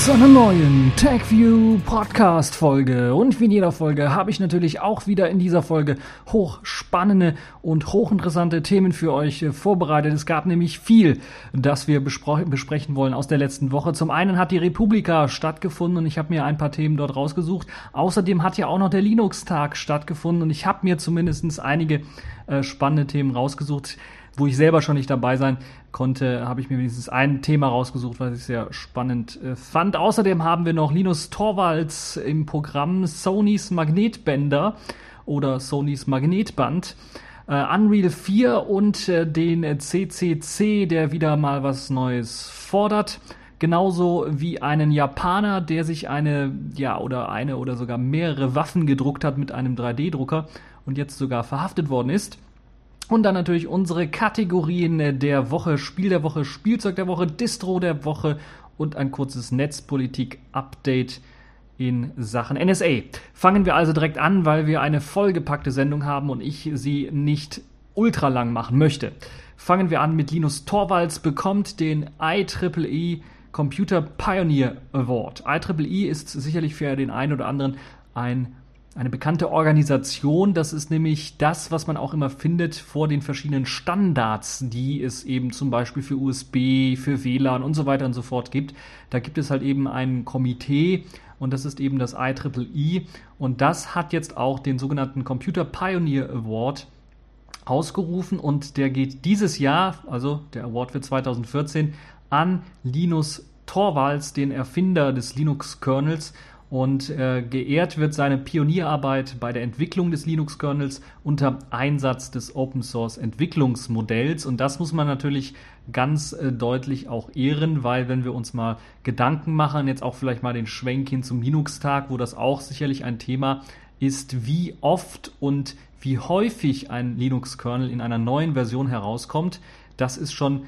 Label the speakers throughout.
Speaker 1: zu einer neuen TechView Podcast Folge. Und wie in jeder Folge habe ich natürlich auch wieder in dieser Folge hochspannende und hochinteressante Themen für euch äh, vorbereitet. Es gab nämlich viel, das wir besprechen wollen aus der letzten Woche. Zum einen hat die Republika stattgefunden und ich habe mir ein paar Themen dort rausgesucht. Außerdem hat ja auch noch der Linux-Tag stattgefunden und ich habe mir zumindest einige äh, spannende Themen rausgesucht wo ich selber schon nicht dabei sein konnte, habe ich mir wenigstens ein Thema rausgesucht, was ich sehr spannend äh, fand. Außerdem haben wir noch Linus Torvalds im Programm Sonys Magnetbänder oder Sonys Magnetband. Uh, Unreal 4 und uh, den CCC, der wieder mal was Neues fordert. Genauso wie einen Japaner, der sich eine, ja, oder eine oder sogar mehrere Waffen gedruckt hat mit einem 3D-Drucker und jetzt sogar verhaftet worden ist. Und dann natürlich unsere Kategorien der Woche, Spiel der Woche, Spielzeug der Woche, Distro der Woche und ein kurzes Netzpolitik-Update in Sachen NSA. Fangen wir also direkt an, weil wir eine vollgepackte Sendung haben und ich sie nicht ultra lang machen möchte. Fangen wir an mit Linus Torvalds bekommt den IEEE Computer Pioneer Award. IEEE ist sicherlich für den einen oder anderen ein eine bekannte Organisation. Das ist nämlich das, was man auch immer findet vor den verschiedenen Standards, die es eben zum Beispiel für USB, für WLAN und so weiter und so fort gibt. Da gibt es halt eben ein Komitee und das ist eben das IEEE und das hat jetzt auch den sogenannten Computer Pioneer Award ausgerufen und der geht dieses Jahr, also der Award für 2014, an Linus Torvalds, den Erfinder des Linux-Kernels und äh, geehrt wird seine Pionierarbeit bei der Entwicklung des Linux-Kernels unter Einsatz des Open Source Entwicklungsmodells. Und das muss man natürlich ganz äh, deutlich auch ehren, weil wenn wir uns mal Gedanken machen, jetzt auch vielleicht mal den Schwenk hin zum Linux-Tag, wo das auch sicherlich ein Thema ist, wie oft und wie häufig ein Linux-Kernel in einer neuen Version herauskommt, das ist schon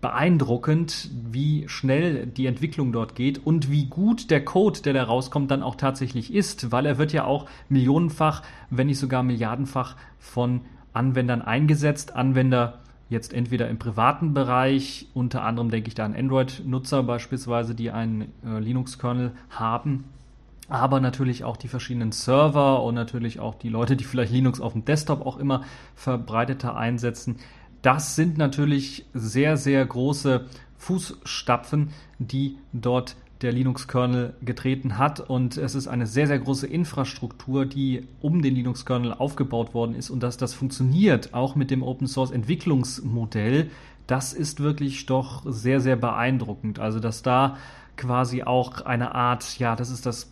Speaker 1: beeindruckend, wie schnell die Entwicklung dort geht und wie gut der Code, der da rauskommt, dann auch tatsächlich ist, weil er wird ja auch millionenfach, wenn nicht sogar milliardenfach von Anwendern eingesetzt. Anwender jetzt entweder im privaten Bereich, unter anderem denke ich da an Android-Nutzer beispielsweise, die einen äh, Linux-Kernel haben, aber natürlich auch die verschiedenen Server und natürlich auch die Leute, die vielleicht Linux auf dem Desktop auch immer verbreiteter einsetzen. Das sind natürlich sehr, sehr große Fußstapfen, die dort der Linux-Kernel getreten hat. Und es ist eine sehr, sehr große Infrastruktur, die um den Linux-Kernel aufgebaut worden ist. Und dass das funktioniert, auch mit dem Open-Source-Entwicklungsmodell, das ist wirklich doch sehr, sehr beeindruckend. Also, dass da quasi auch eine Art, ja, das ist das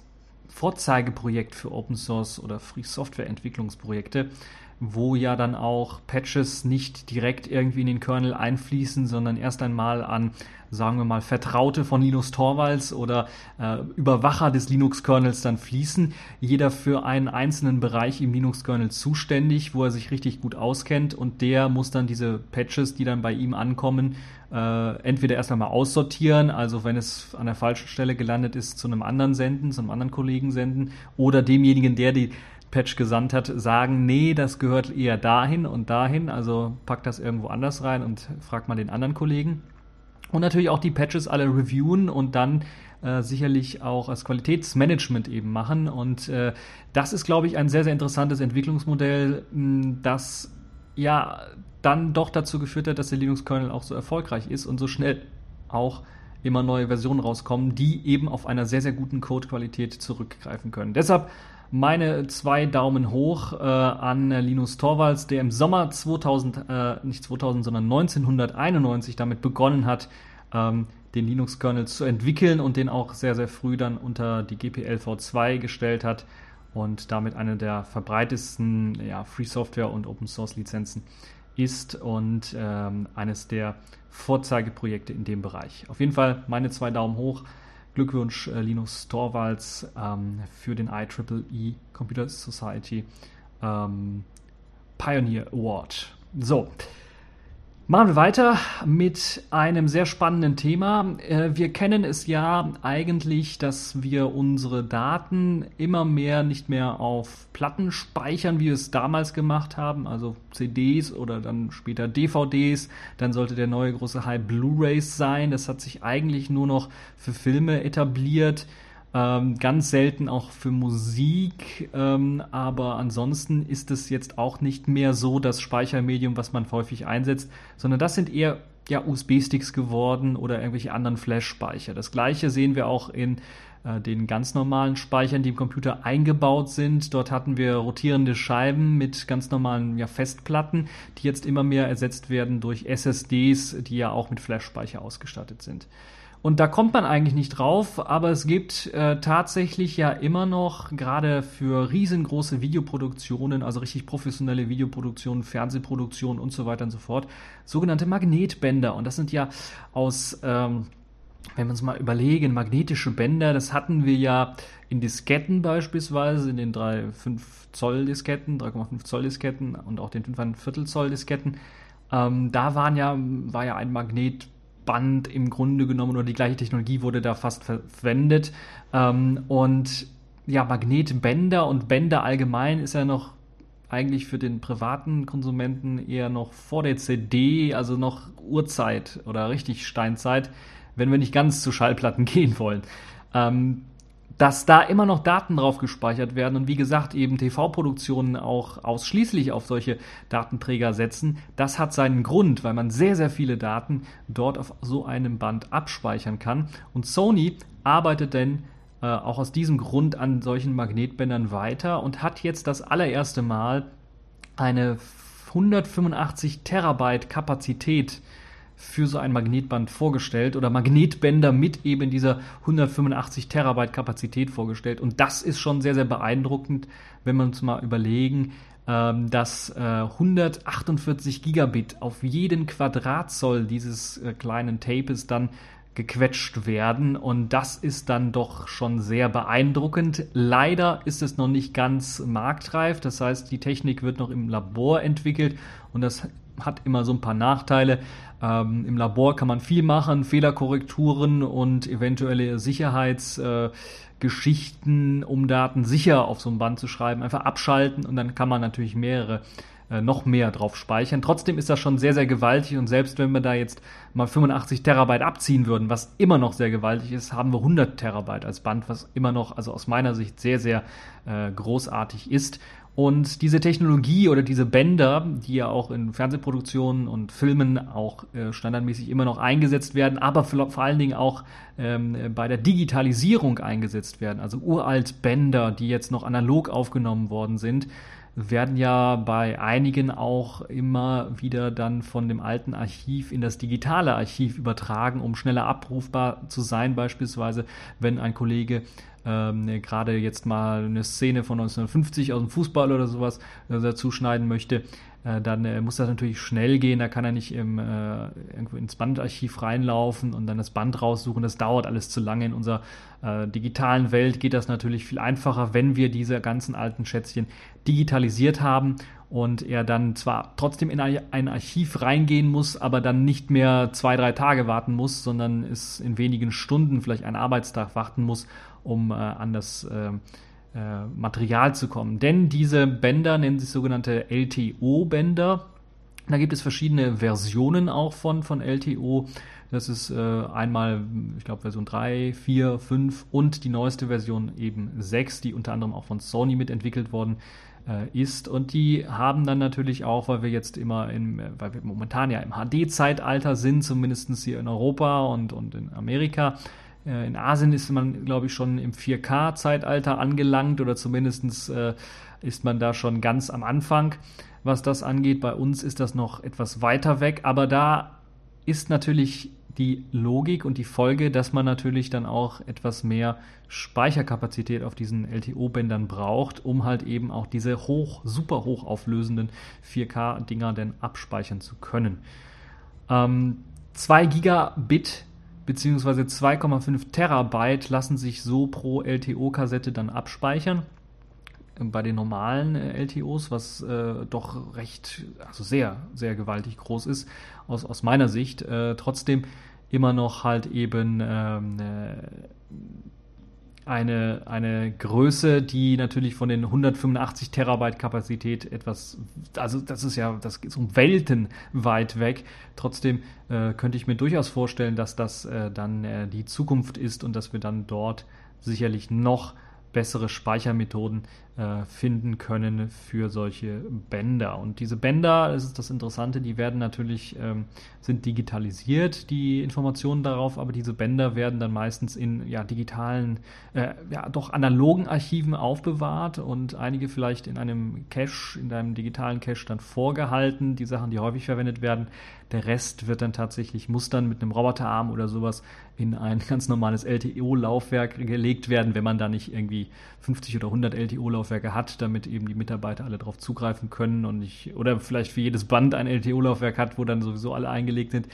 Speaker 1: Vorzeigeprojekt für Open Source oder Free Software Entwicklungsprojekte, wo ja dann auch Patches nicht direkt irgendwie in den Kernel einfließen, sondern erst einmal an, sagen wir mal, Vertraute von Linus Torvalds oder äh, Überwacher des Linux-Kernels dann fließen. Jeder für einen einzelnen Bereich im Linux-Kernel zuständig, wo er sich richtig gut auskennt und der muss dann diese Patches, die dann bei ihm ankommen, äh, entweder erst einmal aussortieren, also wenn es an der falschen Stelle gelandet ist, zu einem anderen senden, zu einem anderen Kollegen senden oder demjenigen, der die Patch gesandt hat, sagen, nee, das gehört eher dahin und dahin, also packt das irgendwo anders rein und fragt mal den anderen Kollegen. Und natürlich auch die Patches alle reviewen und dann äh, sicherlich auch als Qualitätsmanagement eben machen. Und äh, das ist, glaube ich, ein sehr, sehr interessantes Entwicklungsmodell, das ja dann doch dazu geführt hat, dass der Linux-Kernel auch so erfolgreich ist und so schnell auch immer neue Versionen rauskommen, die eben auf einer sehr, sehr guten Codequalität zurückgreifen können. Deshalb meine zwei Daumen hoch äh, an Linus Torvalds, der im Sommer 2000, äh, nicht 2000, sondern 1991 damit begonnen hat, ähm, den Linux-Kernel zu entwickeln und den auch sehr, sehr früh dann unter die GPL-V2 gestellt hat und damit eine der verbreitesten ja, Free Software und Open Source Lizenzen ist und ähm, eines der Vorzeigeprojekte in dem Bereich. Auf jeden Fall meine zwei Daumen hoch Glückwunsch äh, Linus Torvalds ähm, für den IEEE Computer Society ähm, Pioneer Award. So. Machen wir weiter mit einem sehr spannenden Thema. Äh, wir kennen es ja eigentlich, dass wir unsere Daten immer mehr nicht mehr auf Platten speichern, wie wir es damals gemacht haben, also CDs oder dann später DVDs. Dann sollte der neue große Hype Blu-rays sein. Das hat sich eigentlich nur noch für Filme etabliert. Ähm, ganz selten auch für Musik, ähm, aber ansonsten ist es jetzt auch nicht mehr so das Speichermedium, was man häufig einsetzt, sondern das sind eher ja, USB-Sticks geworden oder irgendwelche anderen Flash-Speicher. Das gleiche sehen wir auch in äh, den ganz normalen Speichern, die im Computer eingebaut sind. Dort hatten wir rotierende Scheiben mit ganz normalen ja, Festplatten, die jetzt immer mehr ersetzt werden durch SSDs, die ja auch mit Flash-Speicher ausgestattet sind. Und da kommt man eigentlich nicht drauf, aber es gibt äh, tatsächlich ja immer noch, gerade für riesengroße Videoproduktionen, also richtig professionelle Videoproduktionen, Fernsehproduktionen und so weiter und so fort, sogenannte Magnetbänder. Und das sind ja aus, ähm, wenn wir uns mal überlegen, magnetische Bänder, das hatten wir ja in Disketten beispielsweise, in den drei 5 Zoll Disketten, 3,5 Zoll Disketten und auch den 5 Viertel Zoll Disketten. Ähm, da waren ja, war ja ein Magnet Band im Grunde genommen oder die gleiche Technologie wurde da fast verwendet. Ähm, und ja, Magnetbänder und Bänder allgemein ist ja noch eigentlich für den privaten Konsumenten eher noch vor der CD, also noch Urzeit oder richtig Steinzeit, wenn wir nicht ganz zu Schallplatten gehen wollen. Ähm, dass da immer noch Daten drauf gespeichert werden und wie gesagt eben TV-Produktionen auch ausschließlich auf solche Datenträger setzen, das hat seinen Grund, weil man sehr, sehr viele Daten dort auf so einem Band abspeichern kann. Und Sony arbeitet denn äh, auch aus diesem Grund an solchen Magnetbändern weiter und hat jetzt das allererste Mal eine 185 Terabyte Kapazität für so ein Magnetband vorgestellt oder Magnetbänder mit eben dieser 185 Terabyte Kapazität vorgestellt. Und das ist schon sehr, sehr beeindruckend, wenn wir uns mal überlegen, ähm, dass 148 äh, Gigabit auf jeden Quadratzoll dieses äh, kleinen Tapes dann gequetscht werden und das ist dann doch schon sehr beeindruckend. Leider ist es noch nicht ganz marktreif, das heißt, die Technik wird noch im Labor entwickelt und das hat immer so ein paar Nachteile. Ähm, Im Labor kann man viel machen, Fehlerkorrekturen und eventuelle Sicherheitsgeschichten, äh, um Daten sicher auf so ein Band zu schreiben, einfach abschalten und dann kann man natürlich mehrere äh, noch mehr drauf speichern. Trotzdem ist das schon sehr, sehr gewaltig und selbst wenn wir da jetzt mal 85 Terabyte abziehen würden, was immer noch sehr gewaltig ist, haben wir 100 Terabyte als Band, was immer noch, also aus meiner Sicht sehr, sehr äh, großartig ist. Und diese Technologie oder diese Bänder, die ja auch in Fernsehproduktionen und Filmen auch äh, standardmäßig immer noch eingesetzt werden, aber vor, allen Dingen auch ähm, bei der Digitalisierung eingesetzt werden, also uralt Bänder, die jetzt noch analog aufgenommen worden sind, werden ja bei einigen auch immer wieder dann von dem alten Archiv in das digitale Archiv übertragen, um schneller abrufbar zu sein, beispielsweise wenn ein Kollege ähm, gerade jetzt mal eine Szene von 1950 aus dem Fußball oder sowas äh, dazu schneiden möchte, äh, dann äh, muss das natürlich schnell gehen. Da kann er nicht im, äh, irgendwo ins Bandarchiv reinlaufen und dann das Band raussuchen. Das dauert alles zu lange. In unserer äh, digitalen Welt geht das natürlich viel einfacher, wenn wir diese ganzen alten Schätzchen digitalisiert haben und er dann zwar trotzdem in ein Archiv reingehen muss, aber dann nicht mehr zwei, drei Tage warten muss, sondern es in wenigen Stunden, vielleicht einen Arbeitstag warten muss, um äh, an das äh, äh, Material zu kommen. Denn diese Bänder nennen sich sogenannte LTO-Bänder. Da gibt es verschiedene Versionen auch von, von LTO. Das ist äh, einmal, ich glaube, Version 3, 4, 5 und die neueste Version eben 6, die unter anderem auch von Sony mitentwickelt worden äh, ist. Und die haben dann natürlich auch, weil wir jetzt immer in, weil wir momentan ja im HD-Zeitalter sind, zumindest hier in Europa und, und in Amerika, in Asien ist man, glaube ich, schon im 4K-Zeitalter angelangt oder zumindest äh, ist man da schon ganz am Anfang, was das angeht. Bei uns ist das noch etwas weiter weg, aber da ist natürlich die Logik und die Folge, dass man natürlich dann auch etwas mehr Speicherkapazität auf diesen LTO-Bändern braucht, um halt eben auch diese hoch, super hoch auflösenden 4K-Dinger dann abspeichern zu können. Ähm, 2 Gigabit beziehungsweise 2,5 Terabyte lassen sich so pro LTO-Kassette dann abspeichern. bei den normalen äh, LTOs, was äh, doch recht, also sehr, sehr gewaltig groß ist, aus, aus meiner Sicht. Äh, trotzdem immer noch halt eben ähm, äh, eine, eine Größe, die natürlich von den 185 Terabyte Kapazität etwas, also das ist ja, das ist um Welten weit weg. Trotzdem äh, könnte ich mir durchaus vorstellen, dass das äh, dann äh, die Zukunft ist und dass wir dann dort sicherlich noch bessere Speichermethoden finden können für solche Bänder. Und diese Bänder, das ist das Interessante, die werden natürlich, ähm, sind digitalisiert, die Informationen darauf, aber diese Bänder werden dann meistens in ja, digitalen, äh, ja, doch analogen Archiven aufbewahrt und einige vielleicht in einem Cache, in einem digitalen Cache dann vorgehalten, die Sachen, die häufig verwendet werden. Der Rest wird dann tatsächlich, muss dann mit einem Roboterarm oder sowas in ein ganz normales LTO-Laufwerk gelegt werden, wenn man da nicht irgendwie 50 oder 100 LTO-Laufwerke hat, damit eben die Mitarbeiter alle darauf zugreifen können und nicht, oder vielleicht für jedes Band ein LTO-Laufwerk hat, wo dann sowieso alle eingelegt sind.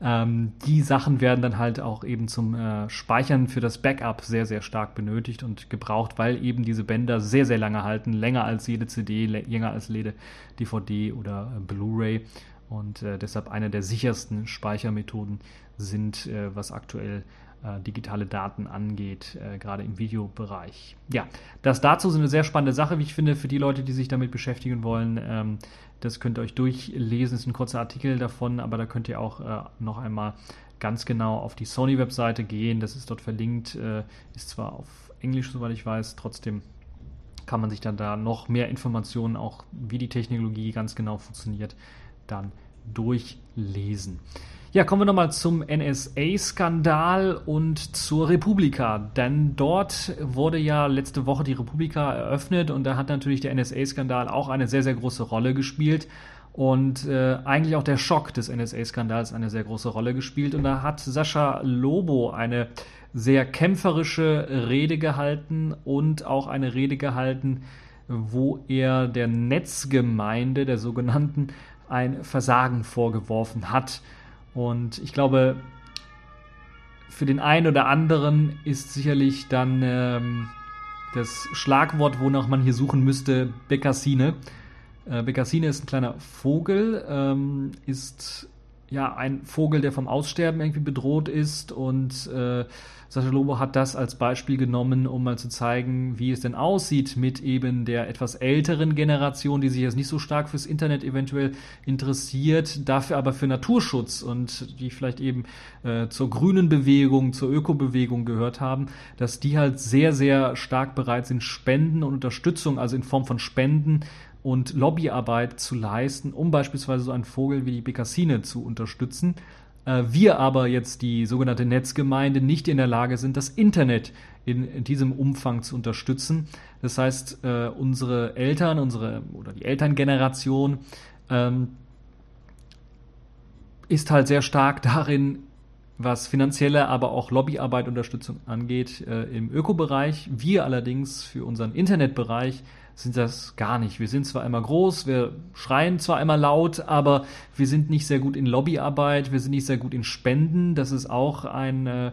Speaker 1: Ähm, die Sachen werden dann halt auch eben zum äh, Speichern für das Backup sehr, sehr stark benötigt und gebraucht, weil eben diese Bänder sehr, sehr lange halten, länger als jede CD, länger als jede DVD oder äh, Blu-ray und äh, deshalb eine der sichersten Speichermethoden sind, äh, was aktuell digitale Daten angeht, äh, gerade im Videobereich. Ja, das dazu ist eine sehr spannende Sache, wie ich finde, für die Leute, die sich damit beschäftigen wollen. Ähm, das könnt ihr euch durchlesen, ist ein kurzer Artikel davon, aber da könnt ihr auch äh, noch einmal ganz genau auf die Sony-Webseite gehen. Das ist dort verlinkt, äh, ist zwar auf Englisch, soweit ich weiß, trotzdem kann man sich dann da noch mehr Informationen, auch wie die Technologie ganz genau funktioniert, dann durchlesen. Ja, kommen wir nochmal zum NSA-Skandal und zur Republika. Denn dort wurde ja letzte Woche die Republika eröffnet und da hat natürlich der NSA-Skandal auch eine sehr, sehr große Rolle gespielt. Und äh, eigentlich auch der Schock des NSA-Skandals eine sehr große Rolle gespielt. Und da hat Sascha Lobo eine sehr kämpferische Rede gehalten und auch eine Rede gehalten, wo er der Netzgemeinde, der sogenannten, ein Versagen vorgeworfen hat. Und ich glaube, für den einen oder anderen ist sicherlich dann ähm, das Schlagwort, wonach man hier suchen müsste, Bekassine. Äh, Bekassine ist ein kleiner Vogel, ähm, ist ja ein Vogel, der vom Aussterben irgendwie bedroht ist und äh, Sascha Lobo hat das als Beispiel genommen, um mal zu zeigen, wie es denn aussieht mit eben der etwas älteren Generation, die sich jetzt nicht so stark fürs Internet eventuell interessiert, dafür aber für Naturschutz und die vielleicht eben äh, zur grünen Bewegung, zur Ökobewegung gehört haben, dass die halt sehr, sehr stark bereit sind, Spenden und Unterstützung, also in Form von Spenden und Lobbyarbeit zu leisten, um beispielsweise so einen Vogel wie die Bekassine zu unterstützen. Äh, wir aber jetzt die sogenannte Netzgemeinde nicht in der Lage sind, das Internet in, diesem Umfang zu unterstützen. Das heißt, äh, unsere Eltern, unsere oder die Elterngeneration ähm, ist halt sehr stark darin, was finanzielle, aber auch Lobbyarbeit, Unterstützung angeht, äh, im Ökobereich. Wir allerdings für unseren Internetbereich sind das gar nicht. Wir sind zwar immer groß, wir schreien zwar immer laut, aber wir sind nicht sehr gut in Lobbyarbeit, wir sind nicht sehr gut in Spenden. Das ist auch ein äh,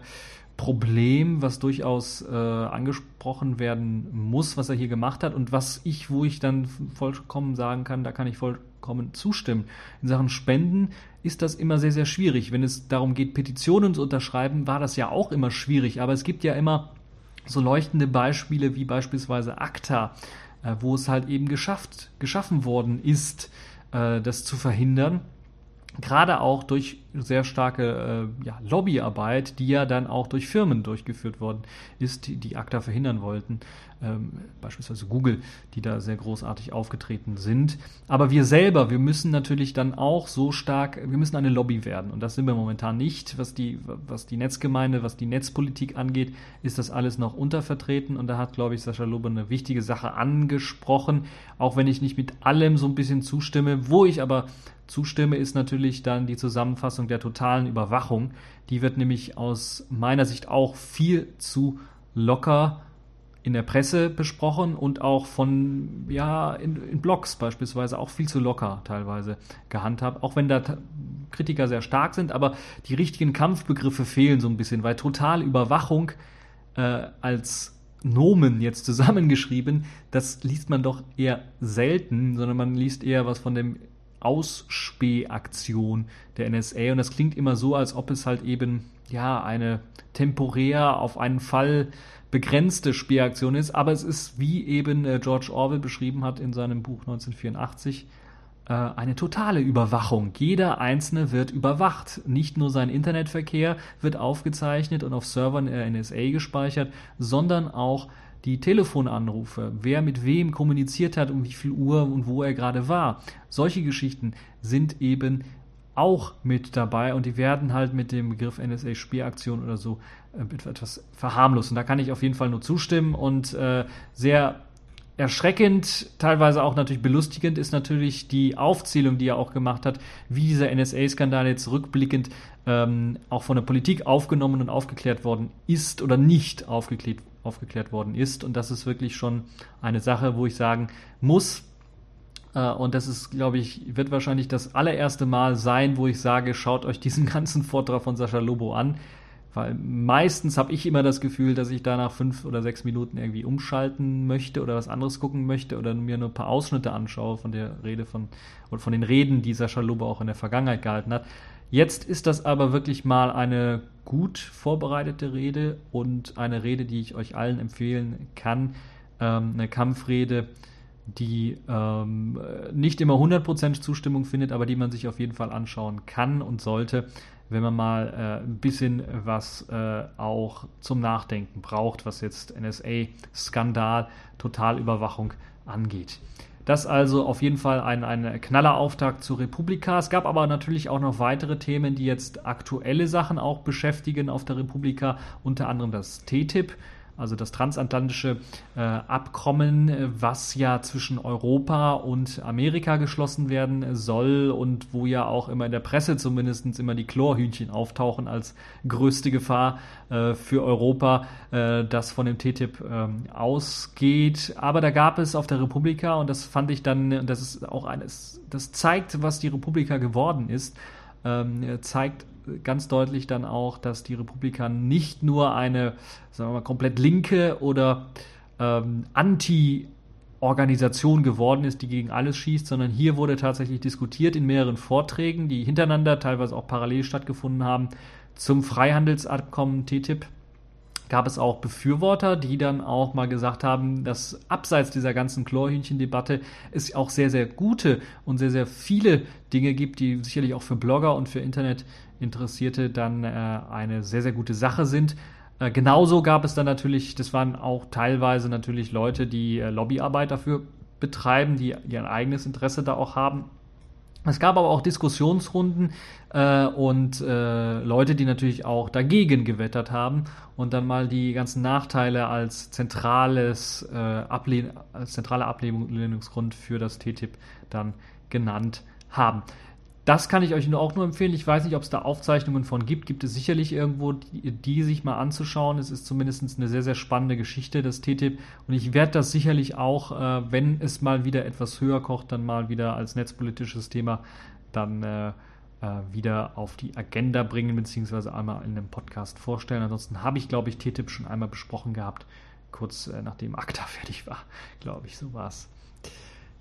Speaker 1: Problem, was durchaus äh, angesprochen werden muss, was er hier gemacht hat und was ich, wo ich dann vollkommen sagen kann, da kann ich vollkommen zustimmen. In Sachen Spenden ist das immer sehr, sehr schwierig. Wenn es darum geht, Petitionen zu unterschreiben, war das ja auch immer schwierig, aber es gibt ja immer so leuchtende Beispiele wie beispielsweise ACTA, äh, wo es halt eben geschafft, geschaffen worden ist, äh, das zu verhindern. Gerade auch durch sehr starke äh, ja, Lobbyarbeit, die ja dann auch durch Firmen durchgeführt worden ist, die, die ACTA verhindern wollten beispielsweise Google, die da sehr großartig aufgetreten sind. Aber wir selber, wir müssen natürlich dann auch so stark, wir müssen eine Lobby werden. Und das sind wir momentan nicht. Was die, was die Netzgemeinde, was die Netzpolitik angeht, ist das alles noch untervertreten. Und da hat, glaube ich, Sascha Lobe eine wichtige Sache angesprochen, auch wenn ich nicht mit allem so ein bisschen zustimme. Wo ich aber zustimme, ist natürlich dann die Zusammenfassung der totalen Überwachung. Die wird nämlich aus meiner Sicht auch viel zu locker in der Presse besprochen und auch von, ja, in, in Blogs beispielsweise auch viel zu locker teilweise gehandhabt, auch wenn da Kritiker sehr stark sind, aber die richtigen Kampfbegriffe fehlen so ein bisschen, weil total Überwachung äh, als Nomen jetzt zusammengeschrieben, das liest man doch eher selten, sondern man liest eher was von dem Ausspähaktion der NSA und das klingt immer so, als ob es halt eben ja eine temporär auf einen Fall begrenzte Spähaktion ist, aber es ist, wie eben äh, George Orwell beschrieben hat in seinem Buch 1984, äh, eine totale Überwachung. Jeder Einzelne wird überwacht. Nicht nur sein Internetverkehr wird aufgezeichnet und auf Servern der NSA gespeichert, sondern auch die Telefonanrufe, wer mit wem kommuniziert hat, um wie viel Uhr und wo er gerade war. Solche Geschichten sind eben auch mit dabei und die werden halt mit dem Begriff NSA-Spielaktion oder so äh, etwas verharmlost. Und da kann ich auf jeden Fall nur zustimmen und äh, sehr erschreckend, teilweise auch natürlich belustigend ist natürlich die Aufzählung, die er auch gemacht hat, wie dieser NSA-Skandal jetzt rückblickend ähm, auch von der Politik aufgenommen und aufgeklärt worden ist oder nicht aufgeklärt, aufgeklärt worden ist. Und das ist wirklich schon eine Sache, wo ich sagen muss, und das ist, glaube ich, wird wahrscheinlich das allererste Mal sein, wo ich sage, schaut euch diesen ganzen Vortrag von Sascha Lobo an. Weil meistens habe ich immer das Gefühl, dass ich da nach fünf oder sechs Minuten irgendwie umschalten möchte oder was anderes gucken möchte oder mir nur ein paar Ausschnitte anschaue von der Rede von oder von den Reden, die Sascha Lobo auch in der Vergangenheit gehalten hat. Jetzt ist das aber wirklich mal eine gut vorbereitete Rede und eine Rede, die ich euch allen empfehlen kann. Ähm, eine Kampfrede, die ähm, nicht immer 100% Zustimmung findet, aber die man sich auf jeden Fall anschauen kann und sollte, wenn man mal äh, ein bisschen was äh, auch zum Nachdenken braucht, was jetzt NSA-Skandal, Totalüberwachung angeht. Das also auf jeden Fall ein, ein knaller Auftakt zur Republika. Es gab aber natürlich auch noch weitere Themen, die jetzt aktuelle Sachen auch beschäftigen auf der Republika, unter anderem das TTIP also das transatlantische äh, Abkommen, äh, was ja zwischen Europa und Amerika geschlossen werden soll und wo ja auch immer in der Presse zumindest immer die Chlorhühnchen auftauchen als größte Gefahr äh, für Europa, äh, das von dem TTIP ähm, ausgeht. Aber da gab es auf der Republika, und das fand ich dann, das ist auch eines, das zeigt, was die Republika geworden ist, ähm, zeigt ganz deutlich dann auch, dass die Republikaner nicht nur eine, sagen wir mal, komplett linke oder ähm, anti Organisation geworden ist, die gegen alles schießt, sondern hier wurde tatsächlich diskutiert in mehreren Vorträgen, die hintereinander, teilweise auch parallel stattgefunden haben, zum Freihandelsabkommen TTIP gab es auch Befürworter, die dann auch mal gesagt haben, dass abseits dieser ganzen Chlorhühnchen-Debatte es auch sehr, sehr gute und sehr, sehr viele Dinge gibt, die sicherlich auch für Blogger und für Internetinteressierte dann äh, eine sehr, sehr gute Sache sind. Äh, genauso gab es dann natürlich, das waren auch teilweise natürlich Leute, die äh, Lobbyarbeit dafür betreiben, die ihr eigenes Interesse da auch haben es gab aber auch Diskussionsrunden äh, und äh, Leute, die natürlich auch dagegen gewettert haben und dann mal die ganzen Nachteile als zentrales äh, Ablehn als zentraler Ablehnungsgrund für das TTIP dann genannt haben. Das kann ich euch nur auch nur empfehlen. Ich weiß nicht, ob es da Aufzeichnungen von gibt. Gibt es sicherlich irgendwo, die, die sich mal anzuschauen. Es ist zumindest eine sehr, sehr spannende Geschichte, das TTIP. Und ich werde das sicherlich auch, äh, wenn es mal wieder etwas höher kocht, dann mal wieder als netzpolitisches Thema dann äh, äh, wieder auf die Agenda bringen, beziehungsweise einmal in einem Podcast vorstellen. Ansonsten habe ich, glaube ich, TTIP schon einmal besprochen gehabt, kurz äh, nachdem ACTA fertig war. Glaube ich, so war es.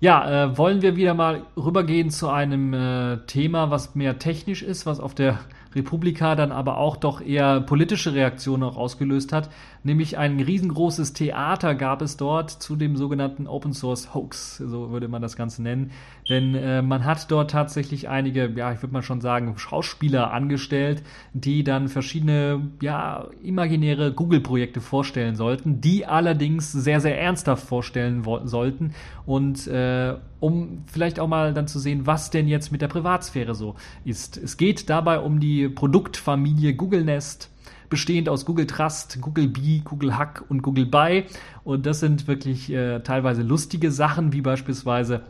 Speaker 1: Ja, äh, wollen wir wieder mal rübergehen zu einem äh, Thema, was mehr technisch ist, was auf der Republika dann aber auch doch eher politische Reaktionen auch ausgelöst hat. Nämlich ein riesengroßes Theater gab es dort zu dem sogenannten Open Source Hoax, so würde man das Ganze nennen. Denn äh, man hat dort tatsächlich einige, ja, ich würde mal schon sagen, Schauspieler angestellt, die dann verschiedene, ja, imaginäre Google-Projekte vorstellen sollten, die allerdings sehr, sehr ernsthaft vorstellen sollten und äh, um vielleicht auch mal dann zu sehen, was denn jetzt mit der Privatsphäre so ist. Es geht dabei um die Produktfamilie Google Nest, bestehend aus Google Trust, Google Bee, Google Hack und Google Buy. Und das sind wirklich äh, teilweise lustige Sachen, wie beispielsweise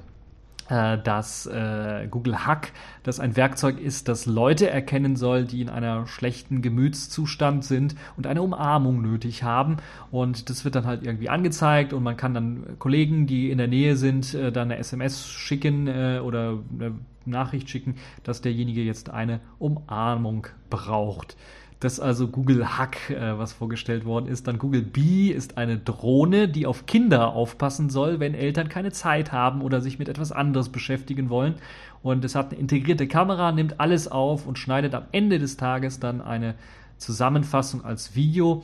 Speaker 1: dass äh, Google Hack, das ein Werkzeug ist, das Leute erkennen soll, die in einer schlechten Gemütszustand sind und eine Umarmung nötig haben. Und das wird dann halt irgendwie angezeigt und man kann dann Kollegen, die in der Nähe sind, äh, dann eine SMS schicken äh, oder eine Nachricht schicken, dass derjenige jetzt eine Umarmung braucht. Das ist also Google Hack, äh, was vorgestellt worden ist. Dann Google Bee ist eine Drohne, die auf Kinder aufpassen soll, wenn Eltern keine Zeit haben oder sich mit etwas anderes beschäftigen wollen. Und es hat eine integrierte Kamera, nimmt alles auf und schneidet am Ende des Tages dann eine Zusammenfassung als Video.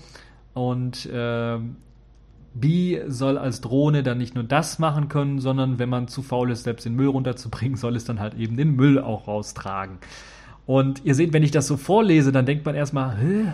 Speaker 1: Und äh, B soll als Drohne dann nicht nur das machen können, sondern wenn man zu faul ist, selbst den Müll runterzubringen, soll es dann halt eben den Müll auch raustragen. Und ihr seht, wenn ich das so vorlese, dann denkt man erstmal, Hä?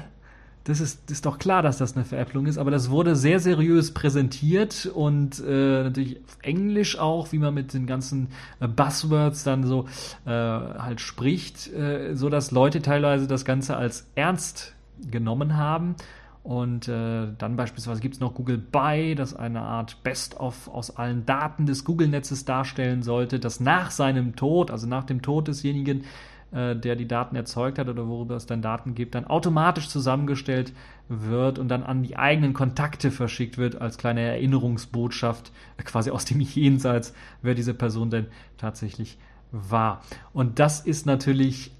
Speaker 1: Das ist, ist doch klar, dass das eine Veräpplung ist, aber das wurde sehr seriös präsentiert und äh, natürlich auf Englisch auch, wie man mit den ganzen äh, Buzzwords dann so äh, halt spricht, äh, so dass Leute teilweise das Ganze als ernst genommen haben und äh, dann beispielsweise gibt es noch Google Buy, das eine Art Best-of aus allen Daten des Google-Netzes darstellen sollte, das nach seinem Tod, also nach dem Tod desjenigen, äh, der die Daten erzeugt hat oder worüber es dann Daten gibt, dann automatisch zusammengestellt wird und dann an die eigenen Kontakte verschickt wird als kleine Erinnerungsbotschaft, äh, quasi aus dem Jenseits, wer diese Person denn tatsächlich war. Und das ist natürlich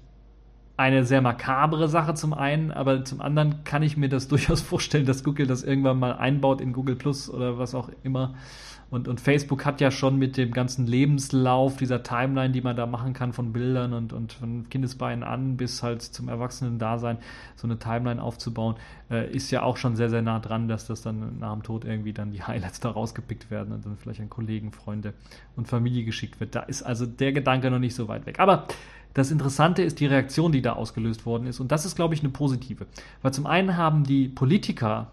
Speaker 1: eine sehr makabre Sache zum einen, aber zum anderen kann ich mir das durchaus vorstellen, dass Google das irgendwann mal einbaut in Google Plus oder was auch immer. Und, und Facebook hat ja schon mit dem ganzen Lebenslauf dieser Timeline, die man da machen kann von Bildern und, und von Kindesbeinen an bis halt zum Erwachsenen-Dasein, so eine Timeline aufzubauen, äh, ist ja auch schon sehr, sehr nah dran, dass das dann nach dem Tod irgendwie dann die Highlights da rausgepickt werden und dann vielleicht an Kollegen, Freunde und Familie geschickt wird. Da ist also der Gedanke noch nicht so weit weg. Aber das Interessante ist die Reaktion, die da ausgelöst worden ist. Und das ist, glaube ich, eine positive. Weil zum einen haben die Politiker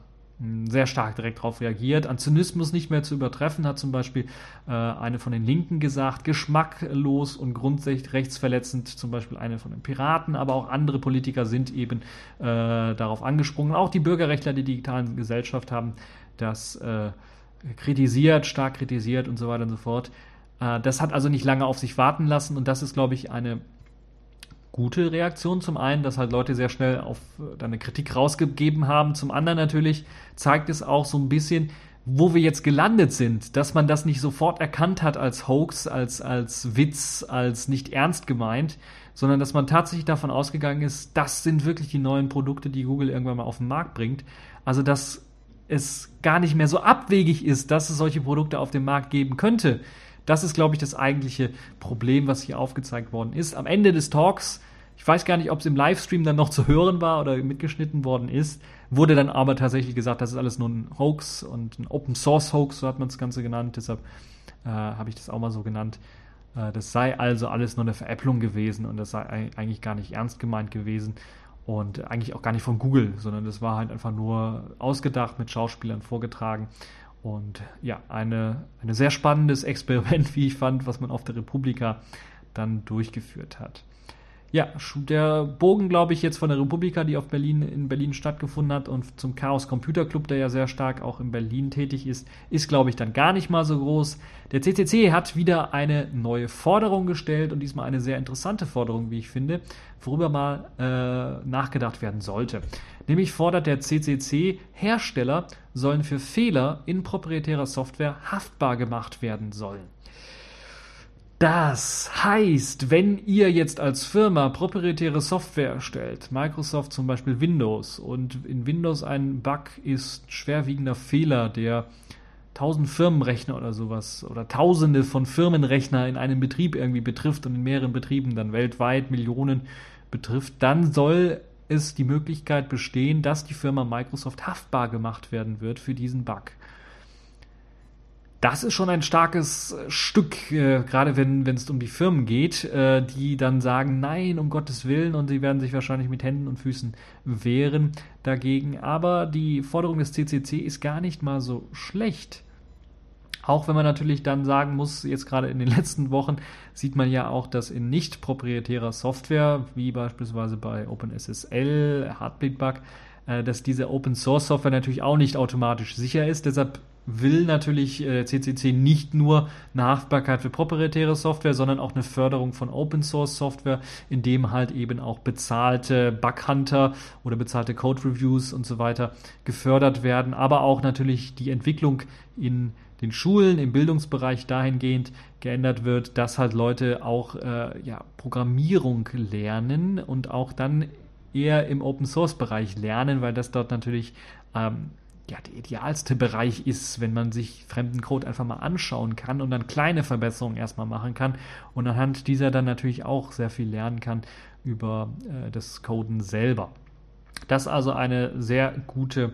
Speaker 1: sehr stark direkt darauf reagiert. An Zynismus nicht mehr zu übertreffen, hat zum Beispiel äh, eine von den Linken gesagt, geschmacklos und grundsätzlich rechtsverletzend, zum Beispiel eine von den Piraten, aber auch andere Politiker sind eben äh, darauf angesprungen. Auch die Bürgerrechtler der digitalen Gesellschaft haben das äh, kritisiert, stark kritisiert und so weiter und so fort. Äh, das hat also nicht lange auf sich warten lassen und das ist, glaube ich, eine gute Reaktion. Zum einen, dass halt Leute sehr schnell auf äh, eine Kritik rausgegeben haben. Zum anderen natürlich zeigt es auch so ein bisschen, wo wir jetzt gelandet sind, dass man das nicht sofort erkannt hat als Hoax, als, als Witz, als nicht ernst gemeint, sondern dass man tatsächlich davon ausgegangen ist, das sind wirklich die neuen Produkte, die Google irgendwann mal auf den Markt bringt. Also, dass es gar nicht mehr so abwegig ist, dass es solche Produkte auf dem Markt geben könnte. Das ist, glaube ich, das eigentliche Problem, was hier aufgezeigt worden ist. Am Ende des Talks, ich weiß gar nicht, ob es im Livestream dann noch zu hören war oder mitgeschnitten worden ist, wurde dann aber tatsächlich gesagt, das ist alles nur ein Hoax und ein Open Source Hoax, so hat man das Ganze genannt. Deshalb äh, habe ich das auch mal so genannt. Äh, das sei also alles nur eine Veräpplung gewesen und das sei eigentlich gar nicht ernst gemeint gewesen und eigentlich auch gar nicht von Google, sondern das war halt einfach nur ausgedacht, mit Schauspielern vorgetragen und ja, eine, ein sehr spannendes Experiment, wie ich fand, was man auf der Republika dann durchgeführt hat. Ja, der Bogen, glaube ich, jetzt von der Republika, die auf Berlin, in Berlin stattgefunden hat und zum Chaos Computer Club, der ja sehr stark auch in Berlin tätig ist, ist, glaube ich, dann gar nicht mal so groß. Der CCC hat wieder eine neue Forderung gestellt und diesmal eine sehr interessante Forderung, wie ich finde, worüber mal äh, nachgedacht werden sollte. Nämlich fordert der CCC, Hersteller sollen für Fehler in proprietärer Software haftbar gemacht werden sollen. Das heißt, wenn ihr jetzt als Firma proprietäre Software erstellt, Microsoft zum Beispiel Windows, und in Windows ein Bug ist schwerwiegender Fehler, der tausend Firmenrechner oder sowas oder tausende von Firmenrechner in einem Betrieb irgendwie betrifft und in mehreren Betrieben dann weltweit Millionen betrifft, dann soll es die Möglichkeit bestehen, dass die Firma Microsoft haftbar gemacht werden wird für diesen Bug das ist schon ein starkes äh, Stück, äh, gerade wenn es um die Firmen geht, äh, die dann sagen, nein, um Gottes Willen, und sie werden sich wahrscheinlich mit Händen und Füßen wehren dagegen. Aber die Forderung des CCC ist gar nicht mal so schlecht. Auch wenn man natürlich dann sagen muss, jetzt gerade in den letzten Wochen sieht man ja auch, dass in nicht proprietärer Software, wie beispielsweise bei OpenSSL, Heartbeat-Bug, äh, dass diese Open Source Software natürlich auch nicht automatisch sicher ist. Deshalb will natürlich äh, CCC nicht nur eine Haftbarkeit für proprietäre Software, sondern auch eine Förderung von Open Source Software, indem halt eben auch bezahlte Bughunter oder bezahlte Code Reviews und so weiter gefördert werden, aber auch natürlich die Entwicklung in den Schulen im Bildungsbereich dahingehend geändert wird, dass halt Leute auch äh, ja, Programmierung lernen und auch dann eher im Open Source Bereich lernen, weil das dort natürlich ähm, ja, der idealste Bereich ist, wenn man sich fremden Code einfach mal anschauen kann und dann kleine Verbesserungen erstmal machen kann und anhand dieser dann natürlich auch sehr viel lernen kann über äh, das Coden selber. Das ist also eine sehr gute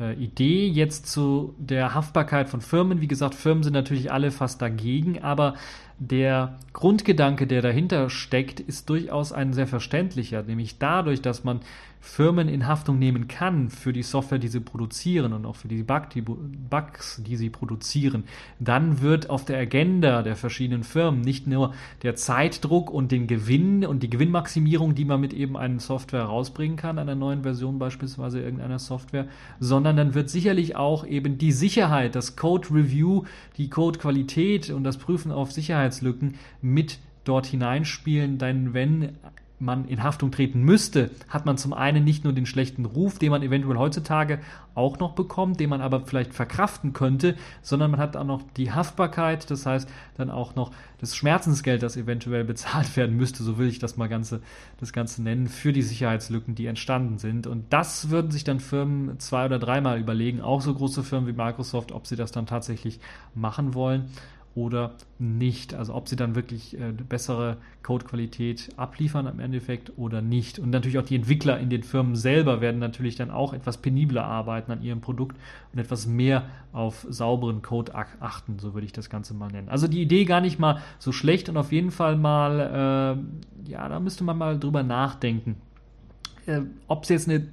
Speaker 1: äh, Idee. Jetzt zu der Haftbarkeit von Firmen. Wie gesagt, Firmen sind natürlich alle fast dagegen, aber der Grundgedanke, der dahinter steckt, ist durchaus ein sehr verständlicher, nämlich dadurch, dass man Firmen in Haftung nehmen kann für die Software, die sie produzieren und auch für die, Bug, die Bugs, die sie produzieren, dann wird auf der Agenda der verschiedenen Firmen nicht nur der Zeitdruck und den Gewinn und die Gewinnmaximierung, die man mit eben einer Software rausbringen kann, einer neuen Version beispielsweise irgendeiner Software, sondern dann wird sicherlich auch eben die Sicherheit, das Code Review, die Code-Qualität und das Prüfen auf Sicherheitslücken mit dort hineinspielen, denn wenn man in Haftung treten müsste, hat man zum einen nicht nur den schlechten Ruf, den man eventuell heutzutage auch noch bekommt, den man aber vielleicht verkraften könnte, sondern man hat auch noch die Haftbarkeit, das heißt dann auch noch das Schmerzensgeld, das eventuell bezahlt werden müsste, so will ich das mal ganze, das Ganze nennen, für die Sicherheitslücken, die entstanden sind. Und das würden sich dann Firmen zwei oder dreimal überlegen, auch so große Firmen wie Microsoft, ob sie das dann tatsächlich machen wollen oder nicht. Also ob sie dann wirklich äh, bessere Codequalität abliefern im Endeffekt oder nicht. Und natürlich auch die Entwickler in den Firmen selber werden natürlich dann auch etwas penibler arbeiten an ihrem Produkt und etwas mehr auf sauberen Code achten, so würde ich das Ganze mal nennen. Also die Idee gar nicht mal so schlecht und auf jeden Fall mal, äh, ja, da müsste man mal drüber nachdenken. Äh, ob es jetzt eine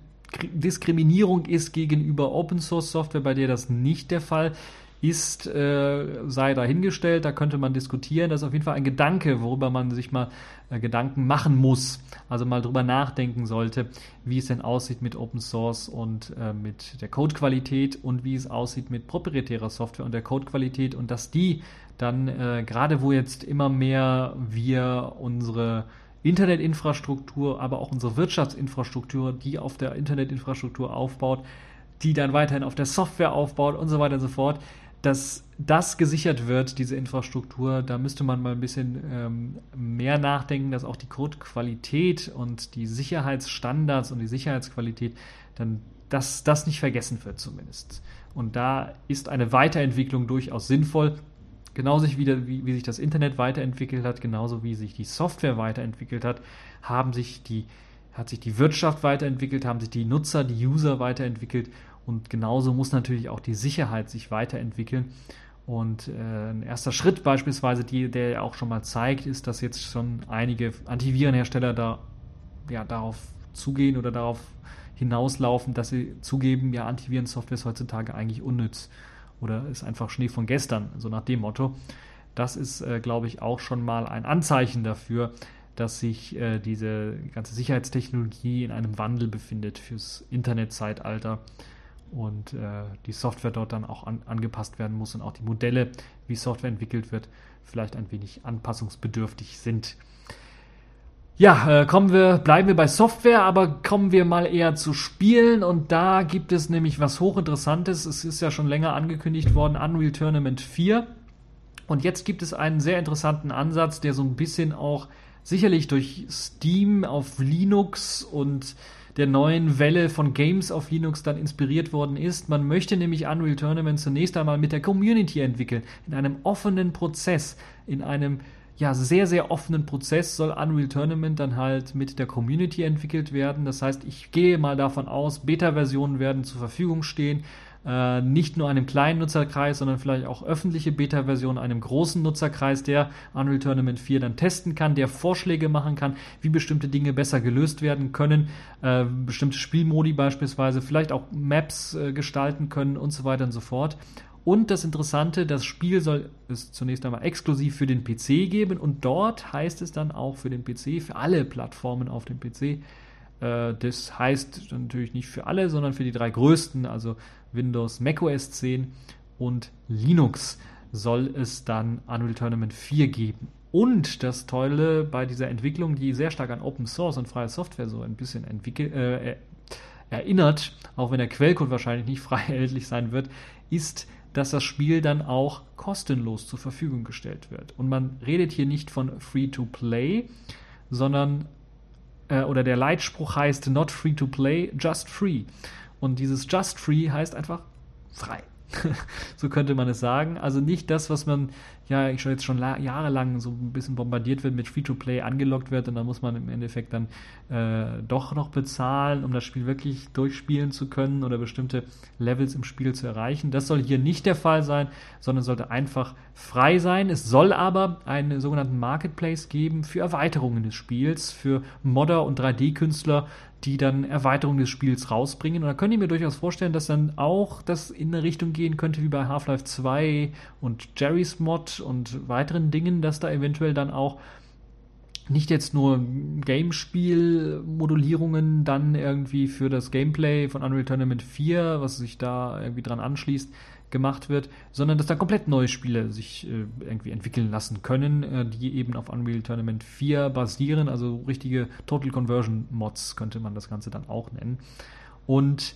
Speaker 1: Diskriminierung ist gegenüber Open Source Software, bei der das nicht der Fall ist ist, äh, sei dahingestellt, da könnte man diskutieren. Das ist auf jeden Fall ein Gedanke, worüber man sich mal äh, Gedanken machen muss, also mal drüber nachdenken sollte, wie es denn aussieht mit Open Source und äh, mit der Codequalität und wie es aussieht mit proprietärer Software und der Codequalität und dass die dann äh, gerade wo jetzt immer mehr wir unsere Internetinfrastruktur, aber auch unsere Wirtschaftsinfrastruktur, die auf der Internetinfrastruktur aufbaut, die dann weiterhin auf der Software aufbaut und so weiter und so fort, dass das gesichert wird, diese Infrastruktur, da müsste man mal ein bisschen ähm, mehr nachdenken, dass auch die Codequalität und die Sicherheitsstandards und die Sicherheitsqualität dann, dass das nicht vergessen wird zumindest. Und da ist eine Weiterentwicklung durchaus sinnvoll. Genauso wie, wie, wie sich das Internet weiterentwickelt hat, genauso wie sich die Software weiterentwickelt hat, haben sich die, hat sich die Wirtschaft weiterentwickelt, haben sich die Nutzer, die User weiterentwickelt und genauso muss natürlich auch die Sicherheit sich weiterentwickeln. Und äh, ein erster Schritt beispielsweise, die, der ja auch schon mal zeigt, ist, dass jetzt schon einige Antivirenhersteller da ja, darauf zugehen oder darauf hinauslaufen, dass sie zugeben, ja, Antivirensoftware ist heutzutage eigentlich unnütz oder ist einfach Schnee von gestern, so nach dem Motto. Das ist, äh, glaube ich, auch schon mal ein Anzeichen dafür, dass sich äh, diese ganze Sicherheitstechnologie in einem Wandel befindet fürs Internetzeitalter und äh, die Software dort dann auch an, angepasst werden muss und auch die Modelle, wie Software entwickelt wird, vielleicht ein wenig anpassungsbedürftig sind. Ja, äh, kommen wir, bleiben wir bei Software, aber kommen wir mal eher zu Spielen und da gibt es nämlich was hochinteressantes. Es ist ja schon länger angekündigt worden, Unreal Tournament 4. Und jetzt gibt es einen sehr interessanten Ansatz, der so ein bisschen auch sicherlich durch Steam auf Linux und der neuen Welle von Games auf Linux dann inspiriert worden ist. Man möchte nämlich Unreal Tournament zunächst einmal mit der Community entwickeln, in einem offenen Prozess, in einem ja, sehr, sehr offenen Prozess soll Unreal Tournament dann halt mit der Community entwickelt werden. Das heißt, ich gehe mal davon aus, Beta-Versionen werden zur Verfügung stehen äh, nicht nur einem kleinen Nutzerkreis, sondern vielleicht auch öffentliche Beta-Versionen einem großen Nutzerkreis, der Unreal Tournament 4 dann testen kann, der Vorschläge machen kann, wie bestimmte Dinge besser gelöst werden können, äh, bestimmte Spielmodi beispielsweise, vielleicht auch Maps äh, gestalten können und so weiter und so fort. Und das Interessante, das Spiel soll es zunächst einmal exklusiv für den PC geben und dort heißt es dann auch für den PC, für alle Plattformen auf dem PC. Äh, das heißt natürlich nicht für alle, sondern für die drei größten, also Windows, macOS 10 und Linux soll es dann Unreal Tournament 4 geben. Und das Tolle bei dieser Entwicklung, die sehr stark an Open Source und freie Software so ein bisschen äh, erinnert, auch wenn der Quellcode wahrscheinlich nicht frei erhältlich sein wird, ist, dass das Spiel dann auch kostenlos zur Verfügung gestellt wird. Und man redet hier nicht von Free-to-Play, sondern äh, oder der Leitspruch heißt Not free to play, just free. Und dieses just free heißt einfach frei. so könnte man es sagen. Also nicht das, was man ja ich jetzt schon jahrelang so ein bisschen bombardiert wird mit Free-to-Play angelockt wird und dann muss man im Endeffekt dann äh, doch noch bezahlen, um das Spiel wirklich durchspielen zu können oder bestimmte Levels im Spiel zu erreichen. Das soll hier nicht der Fall sein, sondern sollte einfach frei sein. Es soll aber einen sogenannten Marketplace geben für Erweiterungen des Spiels, für Modder und 3D-Künstler, die dann Erweiterungen des Spiels rausbringen. Und da könnt ihr mir durchaus vorstellen, dass dann auch das in eine Richtung gehen könnte wie bei Half-Life 2 und Jerry's Mod und weiteren Dingen, dass da eventuell dann auch nicht jetzt nur Gamespiel-Modulierungen dann irgendwie für das Gameplay von Unreal Tournament 4, was sich da irgendwie dran anschließt, gemacht wird, sondern dass da komplett neue Spiele sich äh, irgendwie entwickeln lassen können, äh, die eben auf Unreal Tournament 4 basieren, also richtige Total Conversion Mods könnte man das Ganze dann auch nennen. Und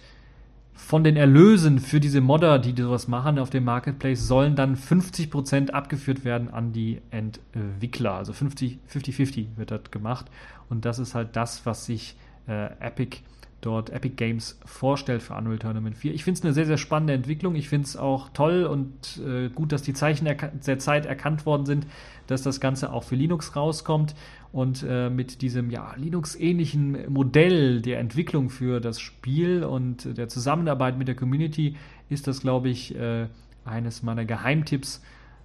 Speaker 1: von den Erlösen für diese Modder, die sowas machen auf dem Marketplace, sollen dann 50% abgeführt werden an die Entwickler. Also 50-50 wird das gemacht. Und das ist halt das, was sich äh, Epic dort Epic Games vorstellt für Unreal Tournament 4. Ich finde es eine sehr, sehr spannende Entwicklung. Ich finde es auch toll und äh, gut, dass die Zeichen der Zeit erkannt worden sind, dass das Ganze auch für Linux rauskommt. Und äh, mit diesem ja, Linux-ähnlichen Modell der Entwicklung für das Spiel und der Zusammenarbeit mit der Community ist das, glaube ich, äh, eines meiner Geheimtipps